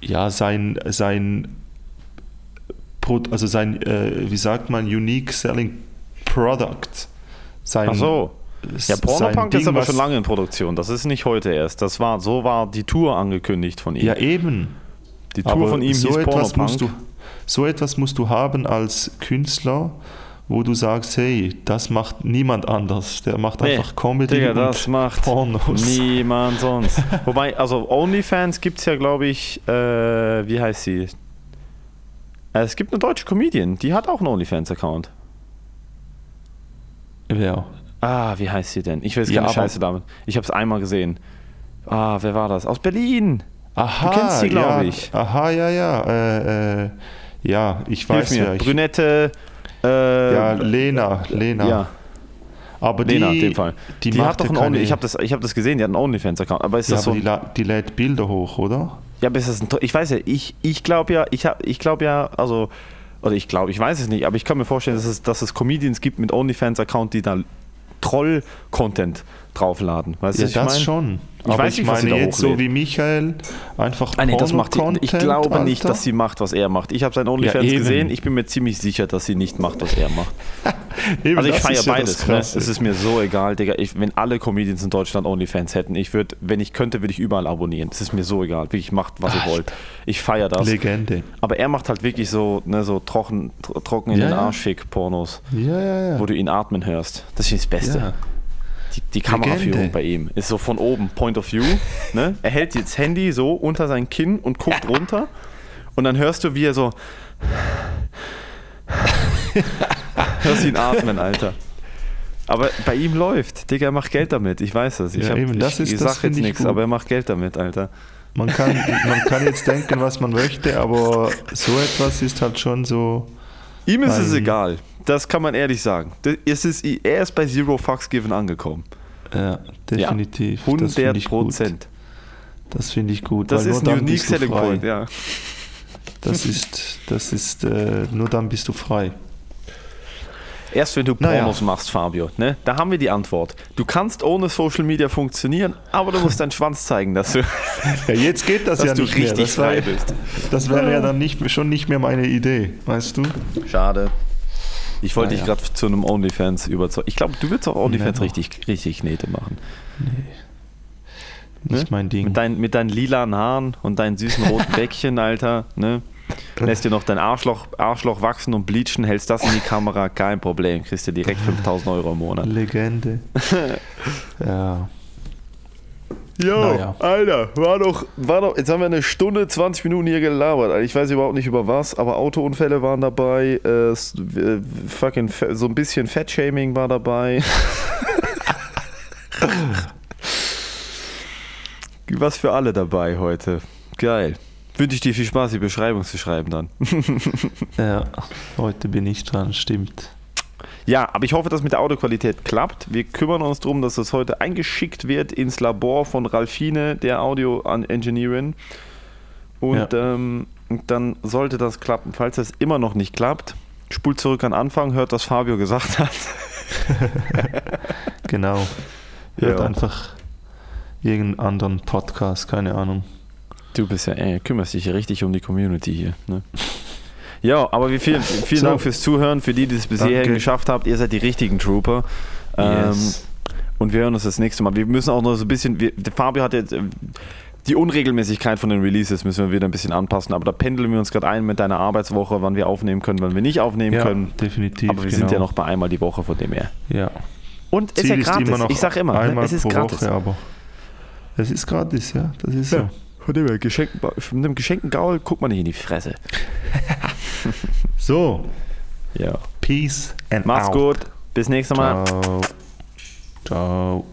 Ja, sein, sein, also sein, äh, wie sagt man, Unique Selling Product. sein. Ach so. Ja, Pornopunk Ding, ist aber schon lange in Produktion. Das ist nicht heute erst. Das war, so war die Tour angekündigt von ihm. Ja, eben. die Tour Aber von ihm so hieß etwas, Pornopunk. musst du, so etwas musst du haben als Künstler, wo du sagst, hey, das macht niemand anders. Der macht Nee, einfach Comedy Digga, und das macht Pornos. niemand sonst. [laughs] Wobei, also OnlyFans gibt es ja, glaube ich, äh, wie heißt sie? Äh, Es gibt eine deutsche Comedian, die hat auch einen OnlyFans-Account. Wer? Ah, wie heißt sie denn? Ich weiß Ja, keine Scheiße damit. Ich habe es einmal gesehen. Ah, wer war das? Aus Berlin. Aha, kennst sie, glaub ja, ich. Aha, ja, ja. Äh, äh, ja, ich Hilf weiß mir. ja. Ich, Brünette. Äh, ja, Lena, Lena. ja, aber Lena die, in dem Fall. Die, Die, hat doch ja einen keine, Only, ich habe das, ich hab das gesehen, die hat einen OnlyFans-Account. Aber ist ja, das aber so? die, die lädt Bilder hoch, oder? Ja, aber ist das ein, ich weiß ja, ich, ich glaube ja, ich, hab- ich glaube ja, also, oder ich glaube, ich weiß es nicht, aber ich kann mir vorstellen, dass es, dass es Comedians gibt mit OnlyFans-Account, die da Troll-Content draufladen. Weißt du, Ja, ich das mein? schon. Ich aber weiß ich nicht, was sie meine jetzt so wie Michael, einfach Ah, nee, das macht die, ich glaube nicht, Alter. dass sie macht, was er macht. Ich habe sein OnlyFans eben. gesehen, ich bin mir ziemlich sicher, dass sie nicht macht, was er macht. [laughs] Eben, Also ich feiere ja beides. Ne? Es ist mir so egal, Digga. Ich, wenn alle Comedians in Deutschland OnlyFans hätten, ich würde, wenn ich könnte, würde ich überall abonnieren. Es ist mir so egal. Wirklich, macht, was ihr wollt. Ich feiere das. Legende. Aber er macht halt wirklich so, ne, so trocken, tro- trocken in Ja, den ja. Arsch fick Pornos, Ja, ja, ja. wo du ihn atmen hörst. Das ist das Beste. Die, die Kameraführung bei ihm ist so von oben, Point of View. Ne? Er hält jetzt Handy so unter sein Kinn und guckt runter. Und dann hörst du, wie er so. hörst ihn atmen, Alter. Aber bei ihm läuft. Digga, er macht Geld damit. Ich weiß das. Ich, Ja, hab, eben, das ich, ist- ich das sag jetzt ich nichts, aber er macht Geld damit, Alter. Man kann, man kann jetzt denken, was man möchte, aber so etwas ist halt schon so. Ihm ist es Ein- egal. Das kann man ehrlich sagen. Es ist, er ist bei Zero Fucks Given angekommen. Ja, definitiv. Ja, Das finde 100 ich gut. Prozent. Das finde ich gut. Das weil ist ein unique selling point, ja. Das ist, das ist, äh, nur dann bist du frei. Erst wenn du Naja. Pornos machst, Fabio, ne? Da haben wir die Antwort. Du kannst ohne Social Media funktionieren, aber du musst deinen Schwanz zeigen, dass du, [laughs] Ja, jetzt geht das dass ja du nicht richtig mehr. Das, bist. das wäre ja dann nicht, schon nicht mehr meine Idee, weißt du? Schade. Ich wollte dich Naja. gerade zu einem OnlyFans überzeugen. Ich glaube, du willst auch OnlyFans Never. richtig, richtig Knete machen. Nicht mein Ding. Mit, dein, mit deinen lilanen Haaren und deinen süßen roten [laughs] Bäckchen, Alter. Ne? Lässt dir noch dein Arschloch, Arschloch wachsen und bleachen, hältst das in die Kamera, kein Problem. Kriegst du direkt 5000 Euro im Monat. Legende. [laughs] ja. Jo, Naja. Alter, war doch, war doch, jetzt haben wir eine Stunde, 20 Minuten hier gelabert. Alter. Ich weiß überhaupt nicht über was, aber Autounfälle waren dabei, äh, fucking, so ein bisschen Fettshaming war dabei. [laughs] was für alle dabei heute. Geil. Wünsche ich dir viel Spaß, die Beschreibung zu schreiben dann. [laughs] ja, heute bin ich dran, stimmt. Ja, aber ich hoffe, dass mit der Audioqualität klappt. Wir kümmern uns darum, dass das heute eingeschickt wird ins Labor von Ralfine, der Audio-Engineerin. Und ähm, dann sollte das klappen. Falls das immer noch nicht klappt, spult zurück an Anfang, hört, was Fabio gesagt hat. [laughs] Genau. Hört Ja. einfach irgendeinen anderen Podcast, keine Ahnung. Du bist ja, ey, kümmerst dich ja richtig um die Community hier. Ne? Ja, aber wie viel, vielen So. Dank fürs Zuhören, für die, die es bis Danke. hierhin geschafft habt. Ihr seid die richtigen Trooper. Ähm, Yes. und wir hören uns das nächste Mal. Wir müssen auch noch so ein bisschen, wir, Fabio hat jetzt äh, die Unregelmäßigkeit von den Releases müssen wir wieder ein bisschen anpassen, aber da pendeln wir uns gerade ein mit deiner Arbeitswoche, wann wir aufnehmen können, wann wir nicht aufnehmen Ja, können. definitiv. Aber wir genau. sind ja noch bei einmal die Woche von dem her. Ja. Und es ist ja gratis. noch ich sag immer, ne? es ist gratis. Woche, aber es ist gratis, ja. Das ist so. Von dem her, geschenkten, mit einem geschenkten Gaul guckt man nicht in die Fresse. [laughs] So, Ja. peace and Mach's out. gut. Bis nächstes Mal. Ciao. Ciao.